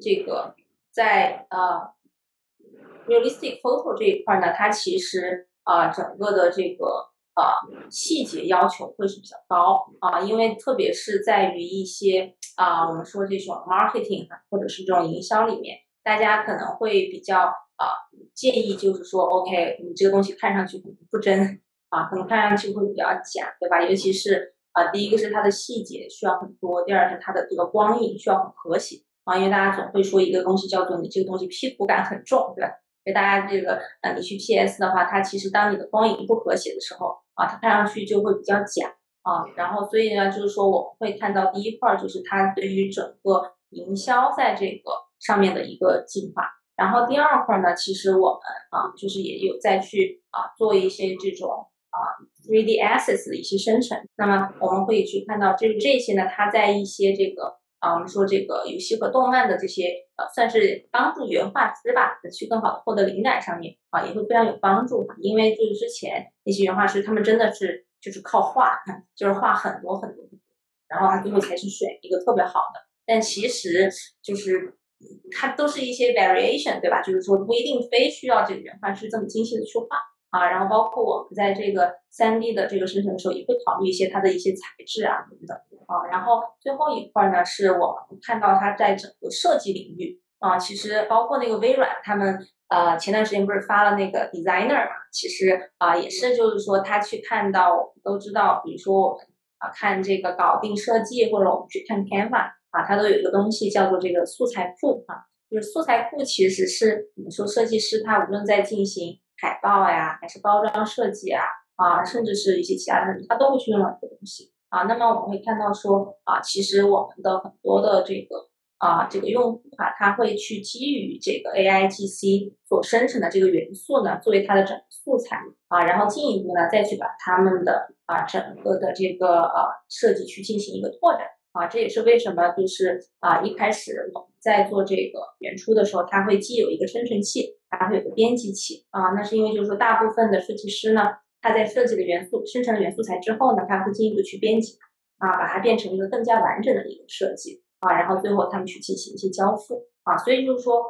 Speaker 6: 这个在呃 realistic photo 这一块呢，它其实啊，整个的这个。啊，细节要求会是比较高啊，因为特别是在于一些啊，我们说这种 marketing 或者是这种营销里面，大家可能会比较啊建议，就是说，OK，你这个东西看上去不真啊，可能看上去会比较假，对吧？尤其是啊，第一个是它的细节需要很多，第二是它的这个光影需要很和谐啊，因为大家总会说一个东西叫做你这个东西 P 图感很重，对吧？大家这个，呃，你去 PS 的话，它其实当你的光影不和谐的时候，啊，它看上去就会比较假啊。然后，所以呢，就是说我们会看到第一块就是它对于整个营销在这个上面的一个进化。然后第二块呢，其实我们啊，就是也有再去啊做一些这种啊 3D assets 的一些生成。那么我们会去看到这这些呢，它在一些这个。啊，我们说这个游戏和动漫的这些，呃，算是帮助原画师吧，去更好的获得灵感上面啊，也会非常有帮助。因为就是之前那些原画师，他们真的是就是靠画，就是画很多很多，然后他最后才去选一个特别好的。但其实就是它都是一些 variation，对吧？就是说不一定非需要这个原画师这么精细的去画啊。然后包括我们在这个三 D 的这个生成的时候，也会考虑一些它的一些材质啊等等。啊，然后最后一块呢，是我们看到它在整个设计领域啊，其实包括那个微软，他们呃前段时间不是发了那个 designer 嘛，其实啊也是就是说他去看到，我们都知道，比如说我们啊看这个搞定设计，或者我们去看 Canva 啊，它都有一个东西叫做这个素材库啊，就是素材库其实是我们说设计师他无论在进行海报呀，还是包装设计啊，啊，甚至是一些其他的，他都会去用到这个东西。啊，那么我们会看到说啊，其实我们的很多的这个啊，这个用户啊，他会去基于这个 AIGC 所生成的这个元素呢，作为它的整个素材啊，然后进一步呢，再去把他们的啊整个的这个呃设计去进行一个拓展啊，这也是为什么就是啊一开始我在做这个原初的时候，它会既有一个生成器，还会有个编辑器啊，那是因为就是说大部分的设计师呢。他在设计的元素生成了元素材之后呢，他会进一步去编辑啊，把它变成一个更加完整的一个设计啊，然后最后他们去进行一些交付啊，所以就是说，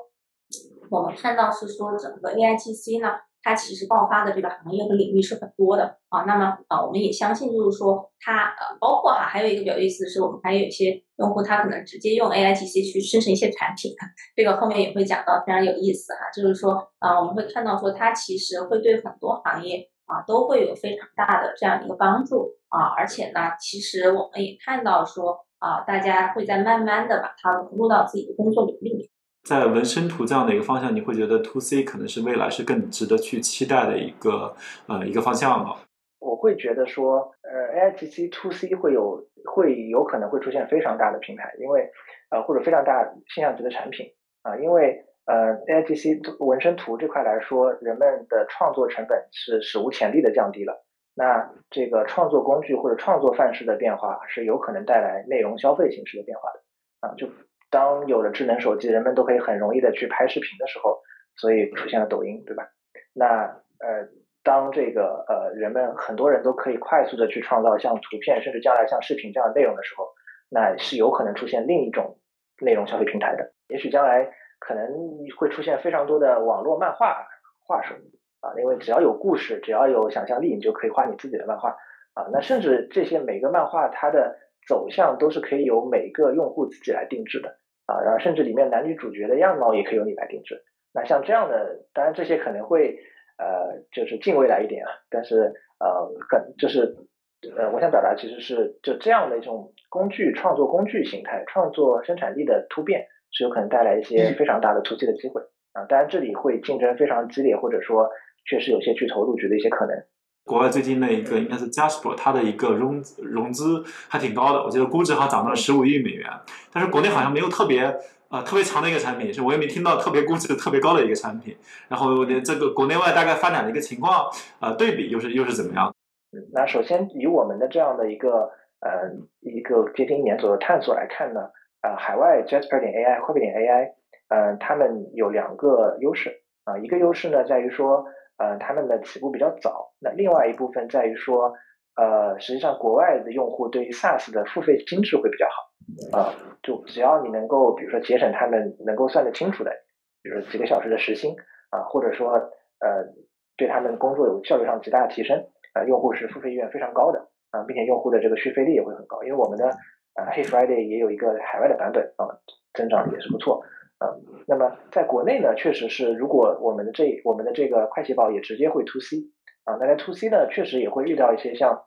Speaker 6: 我们看到是说整个 AIGC 呢，它其实爆发的这个行业和领域是很多的啊。那么啊，我们也相信就是说它呃，包括哈，还有一个比较有意思的是，我们还有一些用户他可能直接用 AIGC 去生成一些产品，这个后面也会讲到，非常有意思哈。就是说啊，我们会看到说它其实会对很多行业。啊，都会有非常大的这样一个帮助啊，而且呢，其实我们也看到说啊，大家会在慢慢的把它融入到自己的工作领域里。
Speaker 2: 在纹身图这样的一个方向，你会觉得 To C 可能是未来是更值得去期待的一个呃一个方向吗？
Speaker 5: 我会觉得说，呃，AIGC To C 会有会有可能会出现非常大的平台，因为呃或者非常大现象级的产品啊，因为呃 AIGC 纹身图这块来说，人们的创作成本是史无前例的降低了。那这个创作工具或者创作范式的变化，是有可能带来内容消费形式的变化的啊。就当有了智能手机，人们都可以很容易的去拍视频的时候，所以出现了抖音，对吧？那呃，当这个呃人们很多人都可以快速的去创造像图片，甚至将来像视频这样的内容的时候，那是有可能出现另一种内容消费平台的。也许将来可能会出现非常多的网络漫画画手啊，因为只要有故事，只要有想象力，你就可以画你自己的漫画啊。那甚至这些每个漫画它的走向都是可以由每个用户自己来定制的。啊，然后甚至里面男女主角的样貌也可以由你来定制。那像这样的，当然这些可能会呃，就是近未来一点啊。但是呃，很就是呃，我想表达其实是就这样的一种工具创作工具形态，创作生产力的突变是有可能带来一些非常大的突击的机会啊。当然这里会竞争非常激烈，或者说确实有些巨头入局的一些可能。
Speaker 2: 国外最近那一个应该是 Jasper，它的一个融融资还挺高的，我记得估值好像涨到了十五亿美元。但是国内好像没有特别呃特别强的一个产品，是我也没听到特别估值特别高的一个产品。然后这个国内外大概发展的一个情况，呃，对比又是又是怎么样？
Speaker 5: 嗯，那首先以我们的这样的一个呃一个接近一年左右探索来看呢，呃，海外 Jasper 点 AI、会贝点 AI，嗯，他们有两个优势啊，一个优势呢在于说。呃，他们的起步比较早。那另外一部分在于说，呃，实际上国外的用户对于 SaaS 的付费机制会比较好。啊，就只要你能够，比如说节省他们能够算得清楚的，比如说几个小时的时薪啊，或者说呃，对他们工作有效率上极大的提升，啊，用户是付费意愿非常高的啊，并且用户的这个续费率也会很高。因为我们的啊 Hey Friday 也有一个海外的版本啊，增长也是不错。啊，那么在国内呢，确实是，如果我们的这我们的这个快捷宝也直接会 to C 啊，那在 to C 呢，确实也会遇到一些像，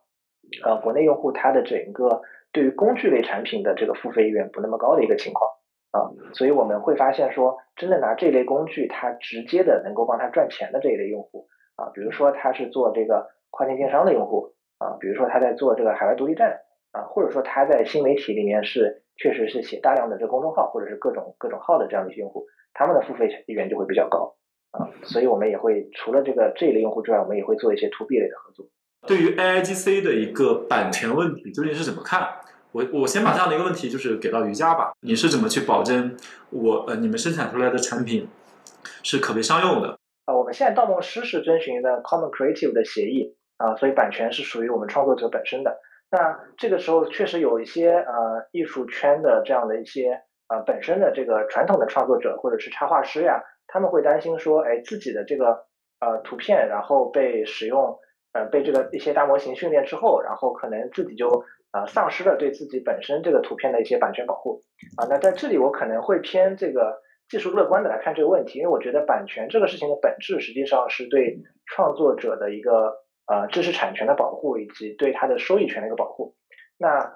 Speaker 5: 呃，国内用户他的整个对于工具类产品的这个付费意愿不那么高的一个情况啊，所以我们会发现说，真的拿这类工具，它直接的能够帮他赚钱的这一类用户啊，比如说他是做这个跨境电商的用户啊，比如说他在做这个海外独立站啊，或者说他在新媒体里面是。确实是写大量的这公众号或者是各种各种号的这样的一些用户，他们的付费意愿就会比较高啊，所以我们也会除了这个这一类用户之外，我们也会做一些 to B 类的合作。
Speaker 2: 对于 AIGC 的一个版权问题，究竟是怎么看？我我先把这样的一个问题就是给到瑜伽吧，你是怎么去保证我呃你们生产出来的产品是可被商用的？
Speaker 5: 啊，我们现在盗梦师是遵循的 Common Creative 的协议啊，所以版权是属于我们创作者本身的。那这个时候确实有一些呃艺术圈的这样的一些呃本身的这个传统的创作者或者是插画师呀，他们会担心说，哎，自己的这个呃图片然后被使用呃被这个一些大模型训练之后，然后可能自己就呃丧失了对自己本身这个图片的一些版权保护啊。那在这里我可能会偏这个技术乐观的来看这个问题，因为我觉得版权这个事情的本质实际上是对创作者的一个。呃，知识产权的保护以及对它的收益权的一个保护，那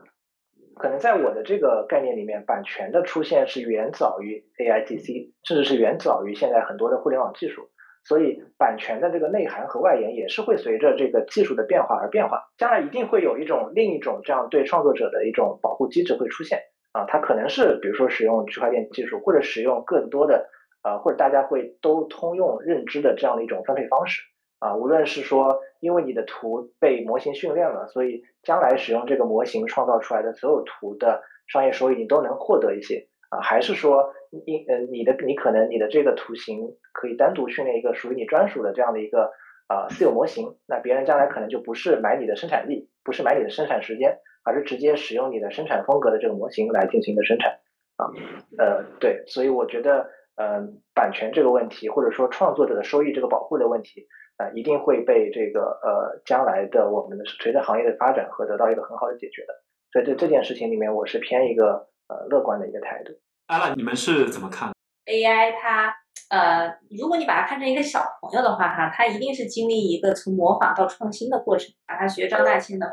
Speaker 5: 可能在我的这个概念里面，版权的出现是远早于 AIGC，甚至是远早于现在很多的互联网技术。所以，版权的这个内涵和外延也是会随着这个技术的变化而变化。将来一定会有一种另一种这样对创作者的一种保护机制会出现啊，它可能是比如说使用区块链技术，或者使用更多的呃，或者大家会都通用认知的这样的一种分配方式。啊，无论是说因为你的图被模型训练了，所以将来使用这个模型创造出来的所有图的商业收益你都能获得一些啊，还是说你呃你的你可能你的这个图形可以单独训练一个属于你专属的这样的一个啊私有模型，那别人将来可能就不是买你的生产力，不是买你的生产时间，而是直接使用你的生产风格的这个模型来进行的生产啊，呃对，所以我觉得嗯版权这个问题或者说创作者的收益这个保护的问题。啊，一定会被这个呃，将来的我们的随着行业的发展和得到一个很好的解决的。所以这这件事情里面，我是偏一个呃乐观的一个态度。
Speaker 2: 阿拉，你们是怎么看
Speaker 6: ？AI 它呃，如果你把它看成一个小朋友的话哈，它一定是经历一个从模仿到创新的过程。把它学张大千的，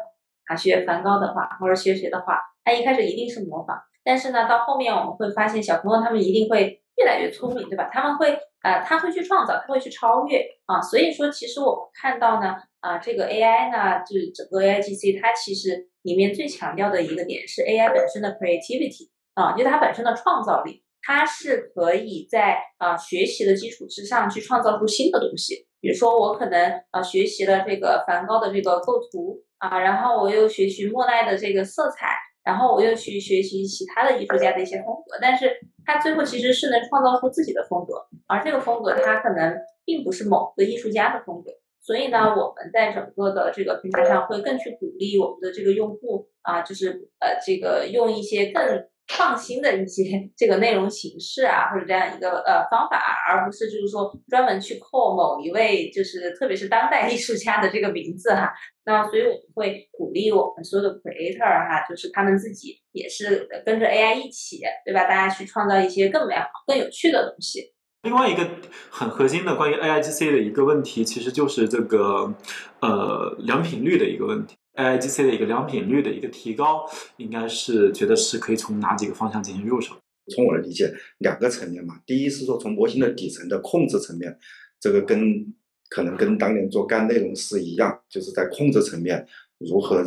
Speaker 6: 啊学梵高的画，或者学谁的画，它一开始一定是模仿。但是呢，到后面我们会发现，小朋友他们一定会。越来越聪明，对吧？他们会呃，他会去创造，他会去超越啊。所以说，其实我们看到呢，啊，这个 AI 呢，就是整个 AIGC，它其实里面最强调的一个点是 AI 本身的 creativity 啊，就是它本身的创造力，它是可以在啊学习的基础之上去创造出新的东西。比如说，我可能呃学习了这个梵高的这个构图啊，然后我又学习莫奈的这个色彩。然后我又去学习其他的艺术家的一些风格，但是他最后其实是能创造出自己的风格，而这个风格他可能并不是某个艺术家的风格，所以呢，我们在整个的这个平台上会更去鼓励我们的这个用户啊，就是呃这个用一些更。创新的一些 这个内容形式啊，或者这样一个呃方法，而不是就是说专门去扣某一位，就是特别是当代艺术家的这个名字哈。那所以我们会鼓励我们所有的 creator 哈，就是他们自己也是跟着 AI 一起，对吧？大家去创造一些更美好、更有趣的东西。
Speaker 2: 另外一个很核心的关于 AIGC 的一个问题，其实就是这个呃良品率的一个问题。AIGC 的一个良品率的一个提高，应该是觉得是可以从哪几个方向进行入手？
Speaker 4: 从我的理解，两个层面嘛。第一是说从模型的底层的控制层面，这个跟可能跟当年做干内容是一样，就是在控制层面如何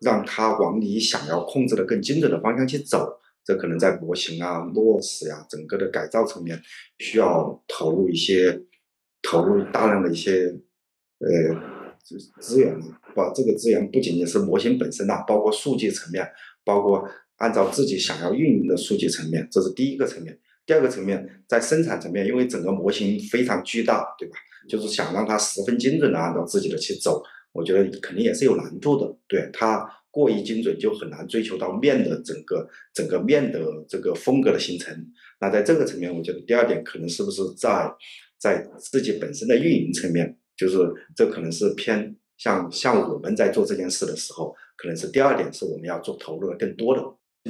Speaker 4: 让它往你想要控制的更精准的方向去走，这可能在模型啊、落实呀、整个的改造层面需要投入一些投入大量的一些呃。资资源嘛？把这个资源不仅仅是模型本身呐，包括数据层面，包括按照自己想要运营的数据层面，这是第一个层面。第二个层面，在生产层面，因为整个模型非常巨大，对吧？就是想让它十分精准的按照自己的去走，我觉得肯定也是有难度的。对它过于精准，就很难追求到面的整个整个面的这个风格的形成。那在这个层面，我觉得第二点可能是不是在在自己本身的运营层面。就是这可能是偏像像我们在做这件事的时候，可能是第二点是我们要做投入的更多的。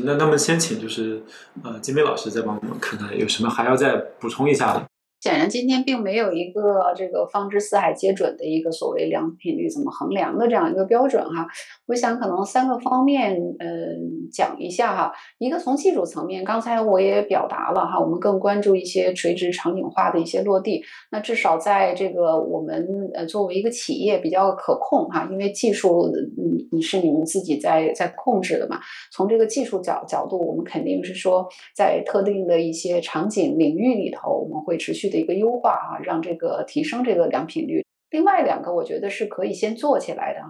Speaker 2: 那那么先请就是呃金梅老师再帮我们看看有什么还要再补充一下的。
Speaker 3: 显然今天并没有一个这个方知四海皆准的一个所谓良品率怎么衡量的这样一个标准哈。我想可能三个方面嗯讲一下哈。一个从技术层面，刚才我也表达了哈，我们更关注一些垂直场景化的一些落地。那至少在这个我们呃作为一个企业比较可控哈，因为技术你你是你们自己在在控制的嘛。从这个技术角角度，我们肯定是说在特定的一些场景领域里头，我们会持续。的一个优化啊，让这个提升这个良品率。另外两个，我觉得是可以先做起来的哈。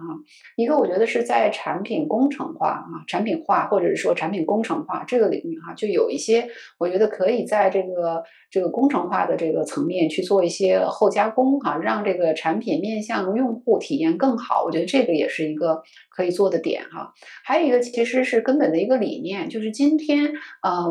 Speaker 3: 一个我觉得是在产品工程化啊、产品化或者是说产品工程化这个领域哈，就有一些我觉得可以在这个这个工程化的这个层面去做一些后加工哈，让这个产品面向用户体验更好。我觉得这个也是一个可以做的点哈。还有一个其实是根本的一个理念，就是今天呃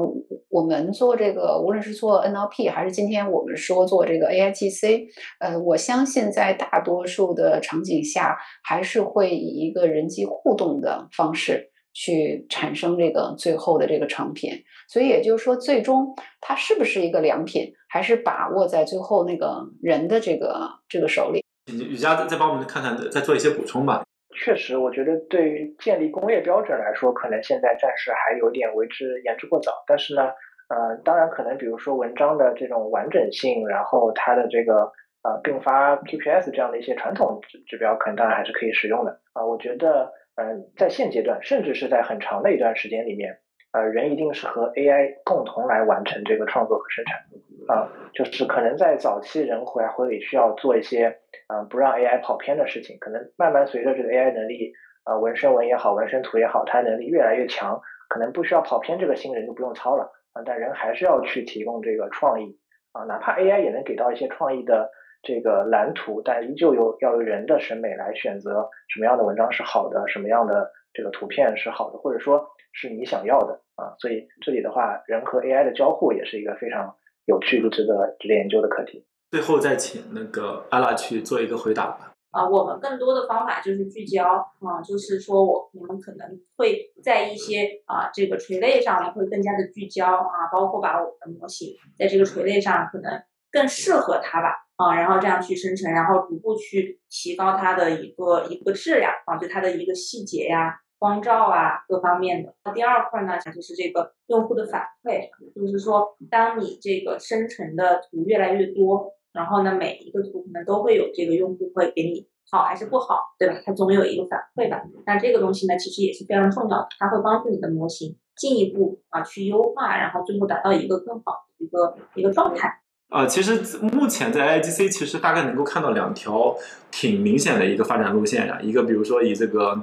Speaker 3: 我们做这个，无论是做 NLP 还是今天我们说做这个 AIGC，呃，我相信在大多数的场景下，还是会以一个人机互动的方式去产生这个最后的这个成品。所以也就是说，最终它是不是一个良品，还是把握在最后那个人的这个这个手里。
Speaker 2: 雨佳再再帮我们看看，再做一些补充吧。
Speaker 5: 确实，我觉得对于建立工业标准来说，可能现在暂时还有点为之言之过早。但是呢，呃，当然可能比如说文章的这种完整性，然后它的这个。呃，并发 PPS 这样的一些传统指指标，可能当然还是可以使用的啊。我觉得，嗯，在现阶段，甚至是在很长的一段时间里面，呃，人一定是和 AI 共同来完成这个创作和生产啊。就是可能在早期，人还会需要做一些，嗯，不让 AI 跑偏的事情。可能慢慢随着这个 AI 能力，啊，文生文也好，文生图也好，它能力越来越强，可能不需要跑偏这个新，人就不用操了啊。但人还是要去提供这个创意啊，哪怕 AI 也能给到一些创意的。这个蓝图，但依旧有要有人的审美来选择什么样的文章是好的，什么样的这个图片是好的，或者说是你想要的啊。所以这里的话，人和 AI 的交互也是一个非常有趣、值得值得研究的课题。
Speaker 2: 最后再请那个阿拉去做一个回答吧。
Speaker 6: 啊，我们更多的方法就是聚焦啊，就是说我你们可能会在一些啊这个垂类上会更加的聚焦啊，包括把我们的模型在这个垂类上可能更适合它吧。啊，然后这样去生成，然后逐步去提高它的一个一个质量啊，就它的一个细节呀，光照啊各方面的。那第二块呢，就是这个用户的反馈，就是说当你这个生成的图越来越多，然后呢每一个图可能都会有这个用户会给你好还是不好，对吧？它总有一个反馈吧。那这个东西呢，其实也是非常重要的，它会帮助你的模型进一步啊去优化，然后最后达到一个更好的一个一个状态。
Speaker 2: 呃，其实目前在 IGC 其实大概能够看到两条挺明显的一个发展路线呀，一个比如说以这个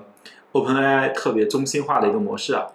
Speaker 2: OpenAI 特别中心化的一个模式啊，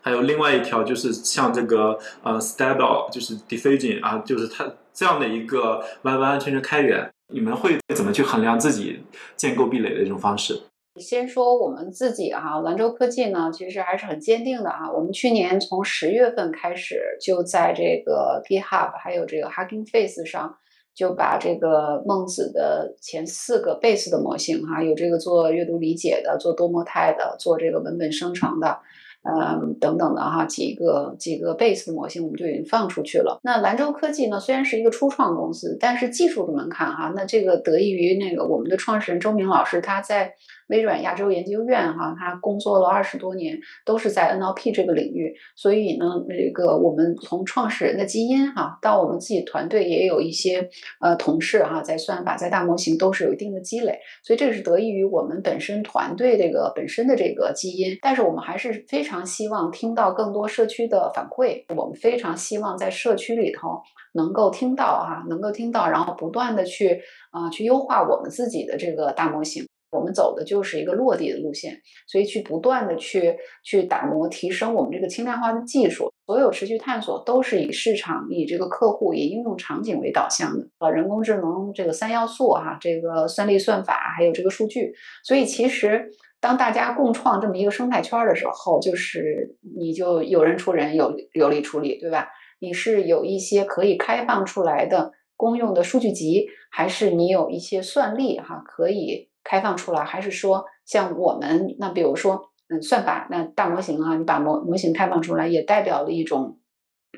Speaker 2: 还有另外一条就是像这个呃 Stable 就是 Diffusion 啊，就是它这样的一个完完全全开源，你们会怎么去衡量自己建构壁垒的这种方式？
Speaker 3: 先说我们自己哈，兰州科技呢，其实还是很坚定的啊。我们去年从十月份开始，就在这个 GitHub 还有这个 Hugging Face 上，就把这个孟子的前四个 base 的模型哈，有这个做阅读理解的，做多模态的，做这个文本生成的。嗯，等等的哈，几个几个 base 的模型我们就已经放出去了。那兰州科技呢，虽然是一个初创公司，但是技术的门槛哈，那这个得益于那个我们的创始人周明老师，他在微软亚洲研究院哈，他工作了二十多年，都是在 NLP 这个领域，所以呢，这个我们从创始人的基因哈，到我们自己团队也有一些呃同事哈，在算法在大模型都是有一定的积累，所以这是得益于我们本身团队这个本身的这个基因，但是我们还是非常。希望听到更多社区的反馈，我们非常希望在社区里头能够听到啊，能够听到，然后不断的去啊去优化我们自己的这个大模型。我们走的就是一个落地的路线，所以去不断的去去打磨提升我们这个轻量化的技术。所有持续探索都是以市场、以这个客户、以应用场景为导向的。呃，人工智能这个三要素哈，这个算力、算法还有这个数据，所以其实。当大家共创这么一个生态圈的时候，就是你就有人出人，有有力出力，对吧？你是有一些可以开放出来的公用的数据集，还是你有一些算力哈可以开放出来？还是说像我们那比如说嗯算法那大模型啊，你把模模型开放出来，也代表了一种。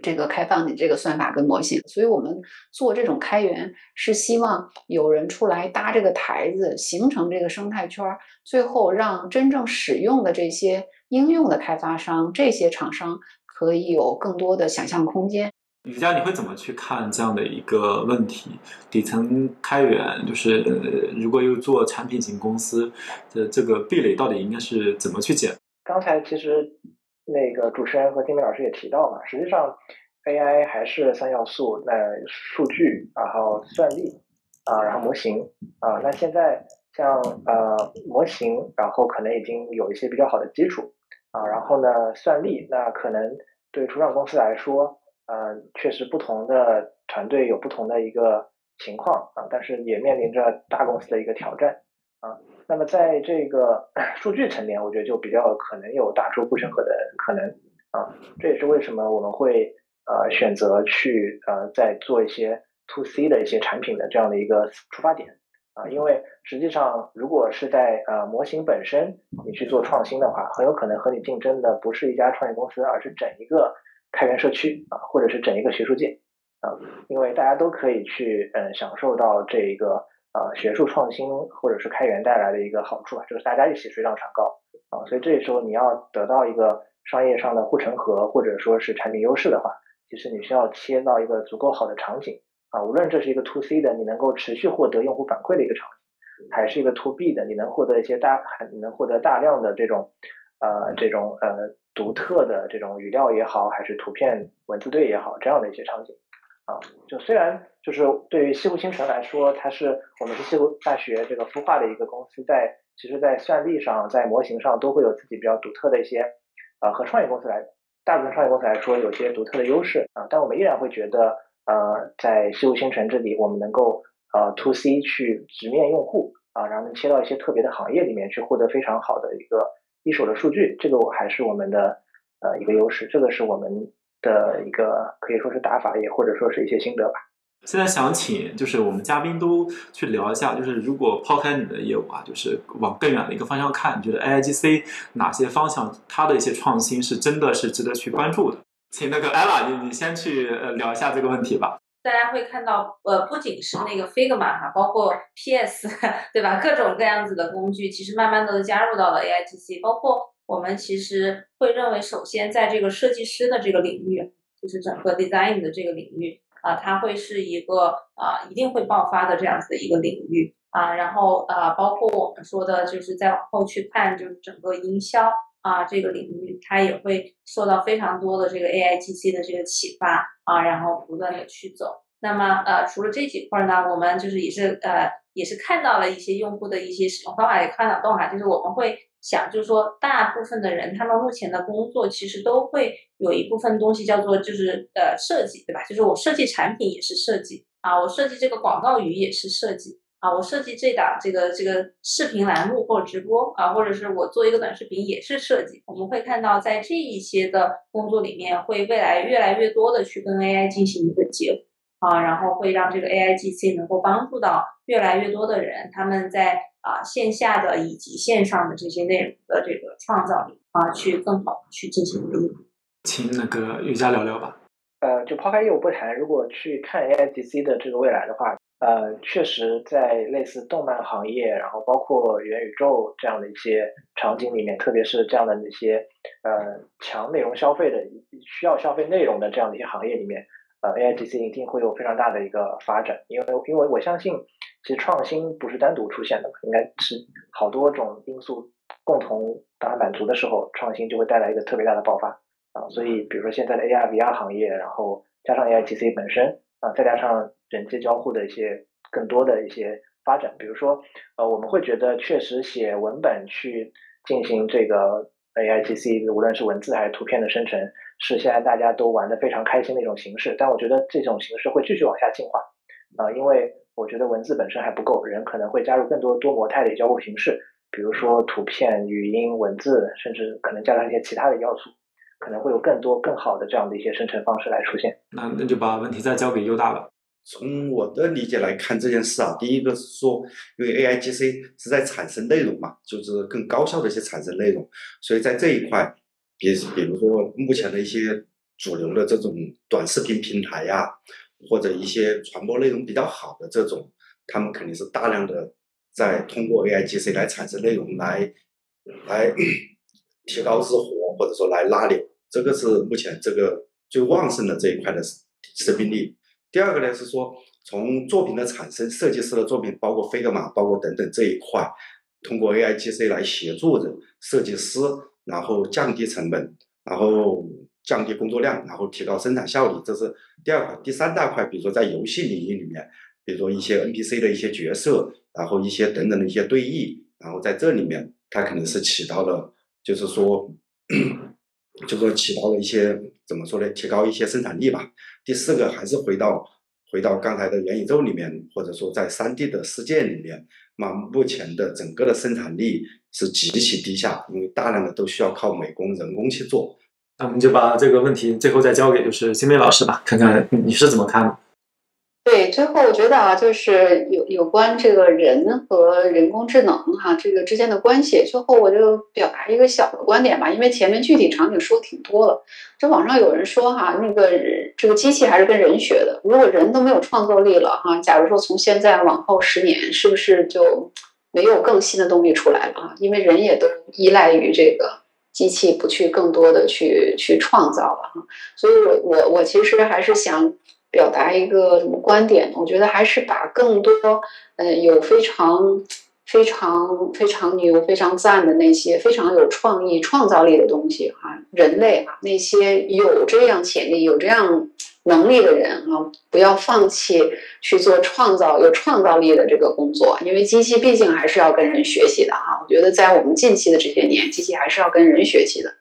Speaker 3: 这个开放的这个算法跟模型，所以我们做这种开源是希望有人出来搭这个台子，形成这个生态圈，最后让真正使用的这些应用的开发商、这些厂商可以有更多的想象空间。
Speaker 2: 李佳，你会怎么去看这样的一个问题？底层开源就是如果又做产品型公司的这个壁垒，到底应该是怎么去减？
Speaker 5: 刚才其实。那个主持人和丁明老师也提到嘛，实际上 AI 还是三要素，那数据，然后算力啊，然后模型啊，那现在像呃模型，然后可能已经有一些比较好的基础啊，然后呢算力，那可能对初创公司来说，呃确实不同的团队有不同的一个情况啊，但是也面临着大公司的一个挑战啊。那么在这个 数据层面，我觉得就比较可能有打出护城河的可能啊，这也是为什么我们会呃选择去呃在做一些 to C 的一些产品的这样的一个出发点啊，因为实际上如果是在呃模型本身你去做创新的话，很有可能和你竞争的不是一家创业公司，而是整一个开源社区啊，或者是整一个学术界啊，因为大家都可以去嗯享受到这一个。啊，学术创新或者是开源带来的一个好处吧，就是大家一起水涨船高啊，所以这时候你要得到一个商业上的护城河或者说是产品优势的话，其实你需要切到一个足够好的场景啊，无论这是一个 to C 的，你能够持续获得用户反馈的一个场景，还是一个 to B 的，你能获得一些大，你能获得大量的这种呃这种呃独特的这种语料也好，还是图片文字对也好，这样的一些场景。啊，就虽然就是对于西湖新城来说，它是我们是西湖大学这个孵化的一个公司，在其实，在算力上，在模型上都会有自己比较独特的一些，呃，和创业公司来大部分创业公司来说，有些独特的优势啊。但我们依然会觉得，呃，在西湖新城这里，我们能够呃 to C 去直面用户啊，然后能切到一些特别的行业里面去获得非常好的一个一手的数据，这个我还是我们的呃一个优势，这个是我们。的一个可以说是打法，也或者说是一些心得吧。
Speaker 2: 现在想请就是我们嘉宾都去聊一下，就是如果抛开你的业务啊，就是往更远的一个方向看，你觉得 AIGC 哪些方向它的一些创新是真的是值得去关注的？请那个 Ella，你你先去呃聊一下这个问题吧。
Speaker 6: 大家会看到，呃，不仅是那个 Figma 哈，包括 PS 对吧？各种各样子的工具，其实慢慢的都加入到了 AIGC，包括。我们其实会认为，首先在这个设计师的这个领域，就是整个 design 的这个领域啊，它会是一个啊一定会爆发的这样子的一个领域啊。然后啊，包括我们说的，就是再往后去看，就是整个营销啊这个领域，它也会受到非常多的这个 AIGC 的这个启发啊，然后不断的去走。那么呃，除了这几块呢，我们就是也是呃，也是看到了一些用户的一些使用方法，也看到动哈，就是我们会想，就是说大部分的人他们目前的工作其实都会有一部分东西叫做就是呃设计，对吧？就是我设计产品也是设计啊，我设计这个广告语也是设计啊，我设计这档这个这个视频栏目或者直播啊，或者是我做一个短视频也是设计。我们会看到在这一些的工作里面，会未来越来越多的去跟 AI 进行一个结合。啊，然后会让这个 AIGC 能够帮助到越来越多的人，他们在啊线下的以及线上的这些内容的这个创造力啊，去更好去进行运用。
Speaker 2: 请那个瑜伽聊聊吧。
Speaker 5: 呃，就抛开业务不谈，如果去看 AIGC 的这个未来的话，呃，确实在类似动漫行业，然后包括元宇宙这样的一些场景里面，特别是这样的那些呃强内容消费的需要消费内容的这样的一些行业里面。呃，AIGC 一定会有非常大的一个发展，因为因为我相信，其实创新不是单独出现的，应该是好多种因素共同达满足的时候，创新就会带来一个特别大的爆发啊。所以，比如说现在的 AR、VR 行业，然后加上 AIGC 本身啊，再加上人机交互的一些更多的一些发展，比如说呃，我们会觉得确实写文本去进行这个 AIGC，无论是文字还是图片的生成。是现在大家都玩的非常开心的一种形式，但我觉得这种形式会继续往下进化，啊，因为我觉得文字本身还不够，人可能会加入更多多模态的交互形式，比如说图片、语音、文字，甚至可能加上一些其他的要素，可能会有更多更好的这样的一些生成方式来出现。
Speaker 2: 那那就把问题再交给优大吧。
Speaker 4: 从我的理解来看这件事啊，第一个是说，因为 AIGC 是在产生内容嘛，就是更高效的一些产生内容，所以在这一块。比比如说，目前的一些主流的这种短视频平台呀，或者一些传播内容比较好的这种，他们肯定是大量的在通过 AIGC 来产生内容，来来 提高日活，或者说来拉流，这个是目前这个最旺盛的这一块的生命力。第二个呢是说，从作品的产生，设计师的作品，包括 Figma，包括等等这一块，通过 AIGC 来协助的设计师。然后降低成本，然后降低工作量，然后提高生产效率，这是第二块。第三大块，比如说在游戏领域里面，比如说一些 NPC 的一些角色，然后一些等等的一些对弈，然后在这里面，它可能是起到了，就是说，就说起到了一些怎么说呢？提高一些生产力吧。第四个还是回到回到刚才的元宇宙里面，或者说在三 D 的世界里面，那目前的整个的生产力。是极其低下，因为大量的都需要靠美工、人工去做。
Speaker 2: 那我们就把这个问题最后再交给就是新梅老师吧，看看你是怎么看的。
Speaker 3: 对，最后我觉得啊，就是有有关这个人和人工智能哈这个之间的关系，最后我就表达一个小的观点吧，因为前面具体场景说挺多了。这网上有人说哈，那个这个机器还是跟人学的，如果人都没有创造力了哈，假如说从现在往后十年，是不是就？没有更新的动力出来了啊，因为人也都依赖于这个机器，不去更多的去去创造了哈。所以，我我我其实还是想表达一个什么观点？我觉得还是把更多嗯有非常非常非常牛、非常赞的那些非常有创意、创造力的东西哈，人类哈那些有这样潜力、有这样。能力的人啊，不要放弃去做创造有创造力的这个工作，因为机器毕竟还是要跟人学习的哈。我觉得在我们近期的这些年，机器还是要跟人学习的。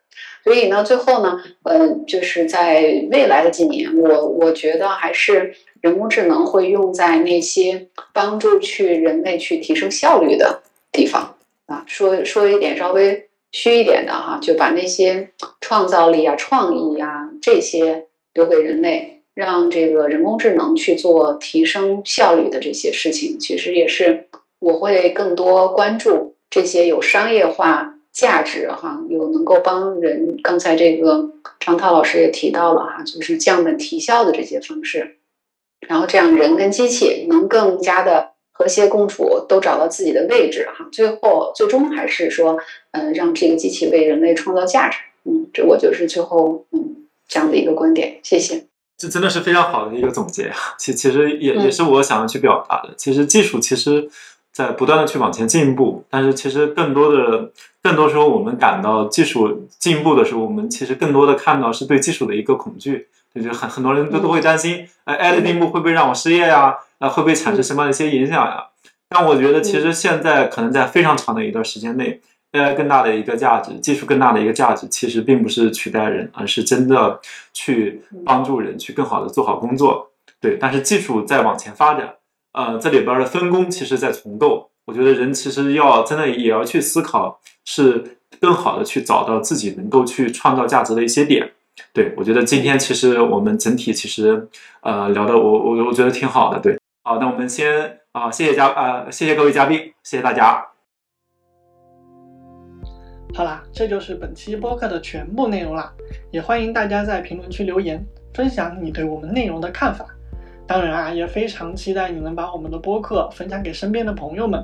Speaker 3: 所以呢，最后呢，呃，就是在未来的几年，我我觉得还是人工智能会用在那些帮助去人类去提升效率的地方啊。说说一点稍微虚一点的哈，就把那些创造力啊、创意啊这些。留给人类，让这个人工智能去做提升效率的这些事情，其实也是我会更多关注这些有商业化价值哈，有能够帮人。刚才这个张涛老师也提到了哈，就是降本提效的这些方式，然后这样人跟机器能更加的和谐共处，都找到自己的位置哈。最后最终还是说，嗯，让这个机器为人类创造价值。嗯，这我就是最后嗯这样的一个观点。谢谢。
Speaker 2: 这真的是非常好的一个总结，其其实也
Speaker 3: 嗯
Speaker 2: 也是我想要去表达的。其实技术其实在不断的去往前进步，但是其实更多的更多时候我们感到技术进步的时候，我们其实更多的看到是对技术的一个恐惧，就是很很多人都都会担心，呃，AI 的进步会不会让我失业呀？呃，会不会产生什么样的一些影响呀？但我觉得其实现在可能在非常长的一段时间内。AI 更大的一个价值，技术更大的一个价值，其实并不是取代人，而是真的去帮助人去更好的做好工作。对，但是技术在往前发展，呃，这里边的分工其实在重构。我觉得人其实要真的也要去思考，是更好的去找到自己能够去创造价值的一些点。对我觉得今天其实我们整体其实呃聊的我我我觉得挺好的。对，好，那我们先啊、谢谢嘉啊、谢谢各位嘉宾，谢谢大家。
Speaker 1: 好啦，这就是本期播客的全部内容啦，也欢迎大家在评论区留言，分享你对我们内容的看法。当然啊，也非常期待你能把我们的播客分享给身边的朋友们。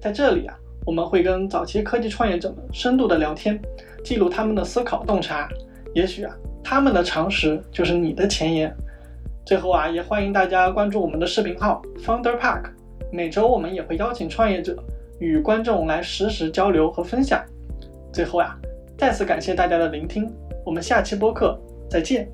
Speaker 1: 在这里啊，我们会跟早期科技创业者们深度的聊天，记录他们的思考洞察。也许啊，他们的常识就是你的前沿。最后啊，也欢迎大家关注我们的视频号 Founder Park，每周我们也会邀请创业者与观众来实时交流和分享。最后呀、再次感谢大家的聆听，我们下期播客再见。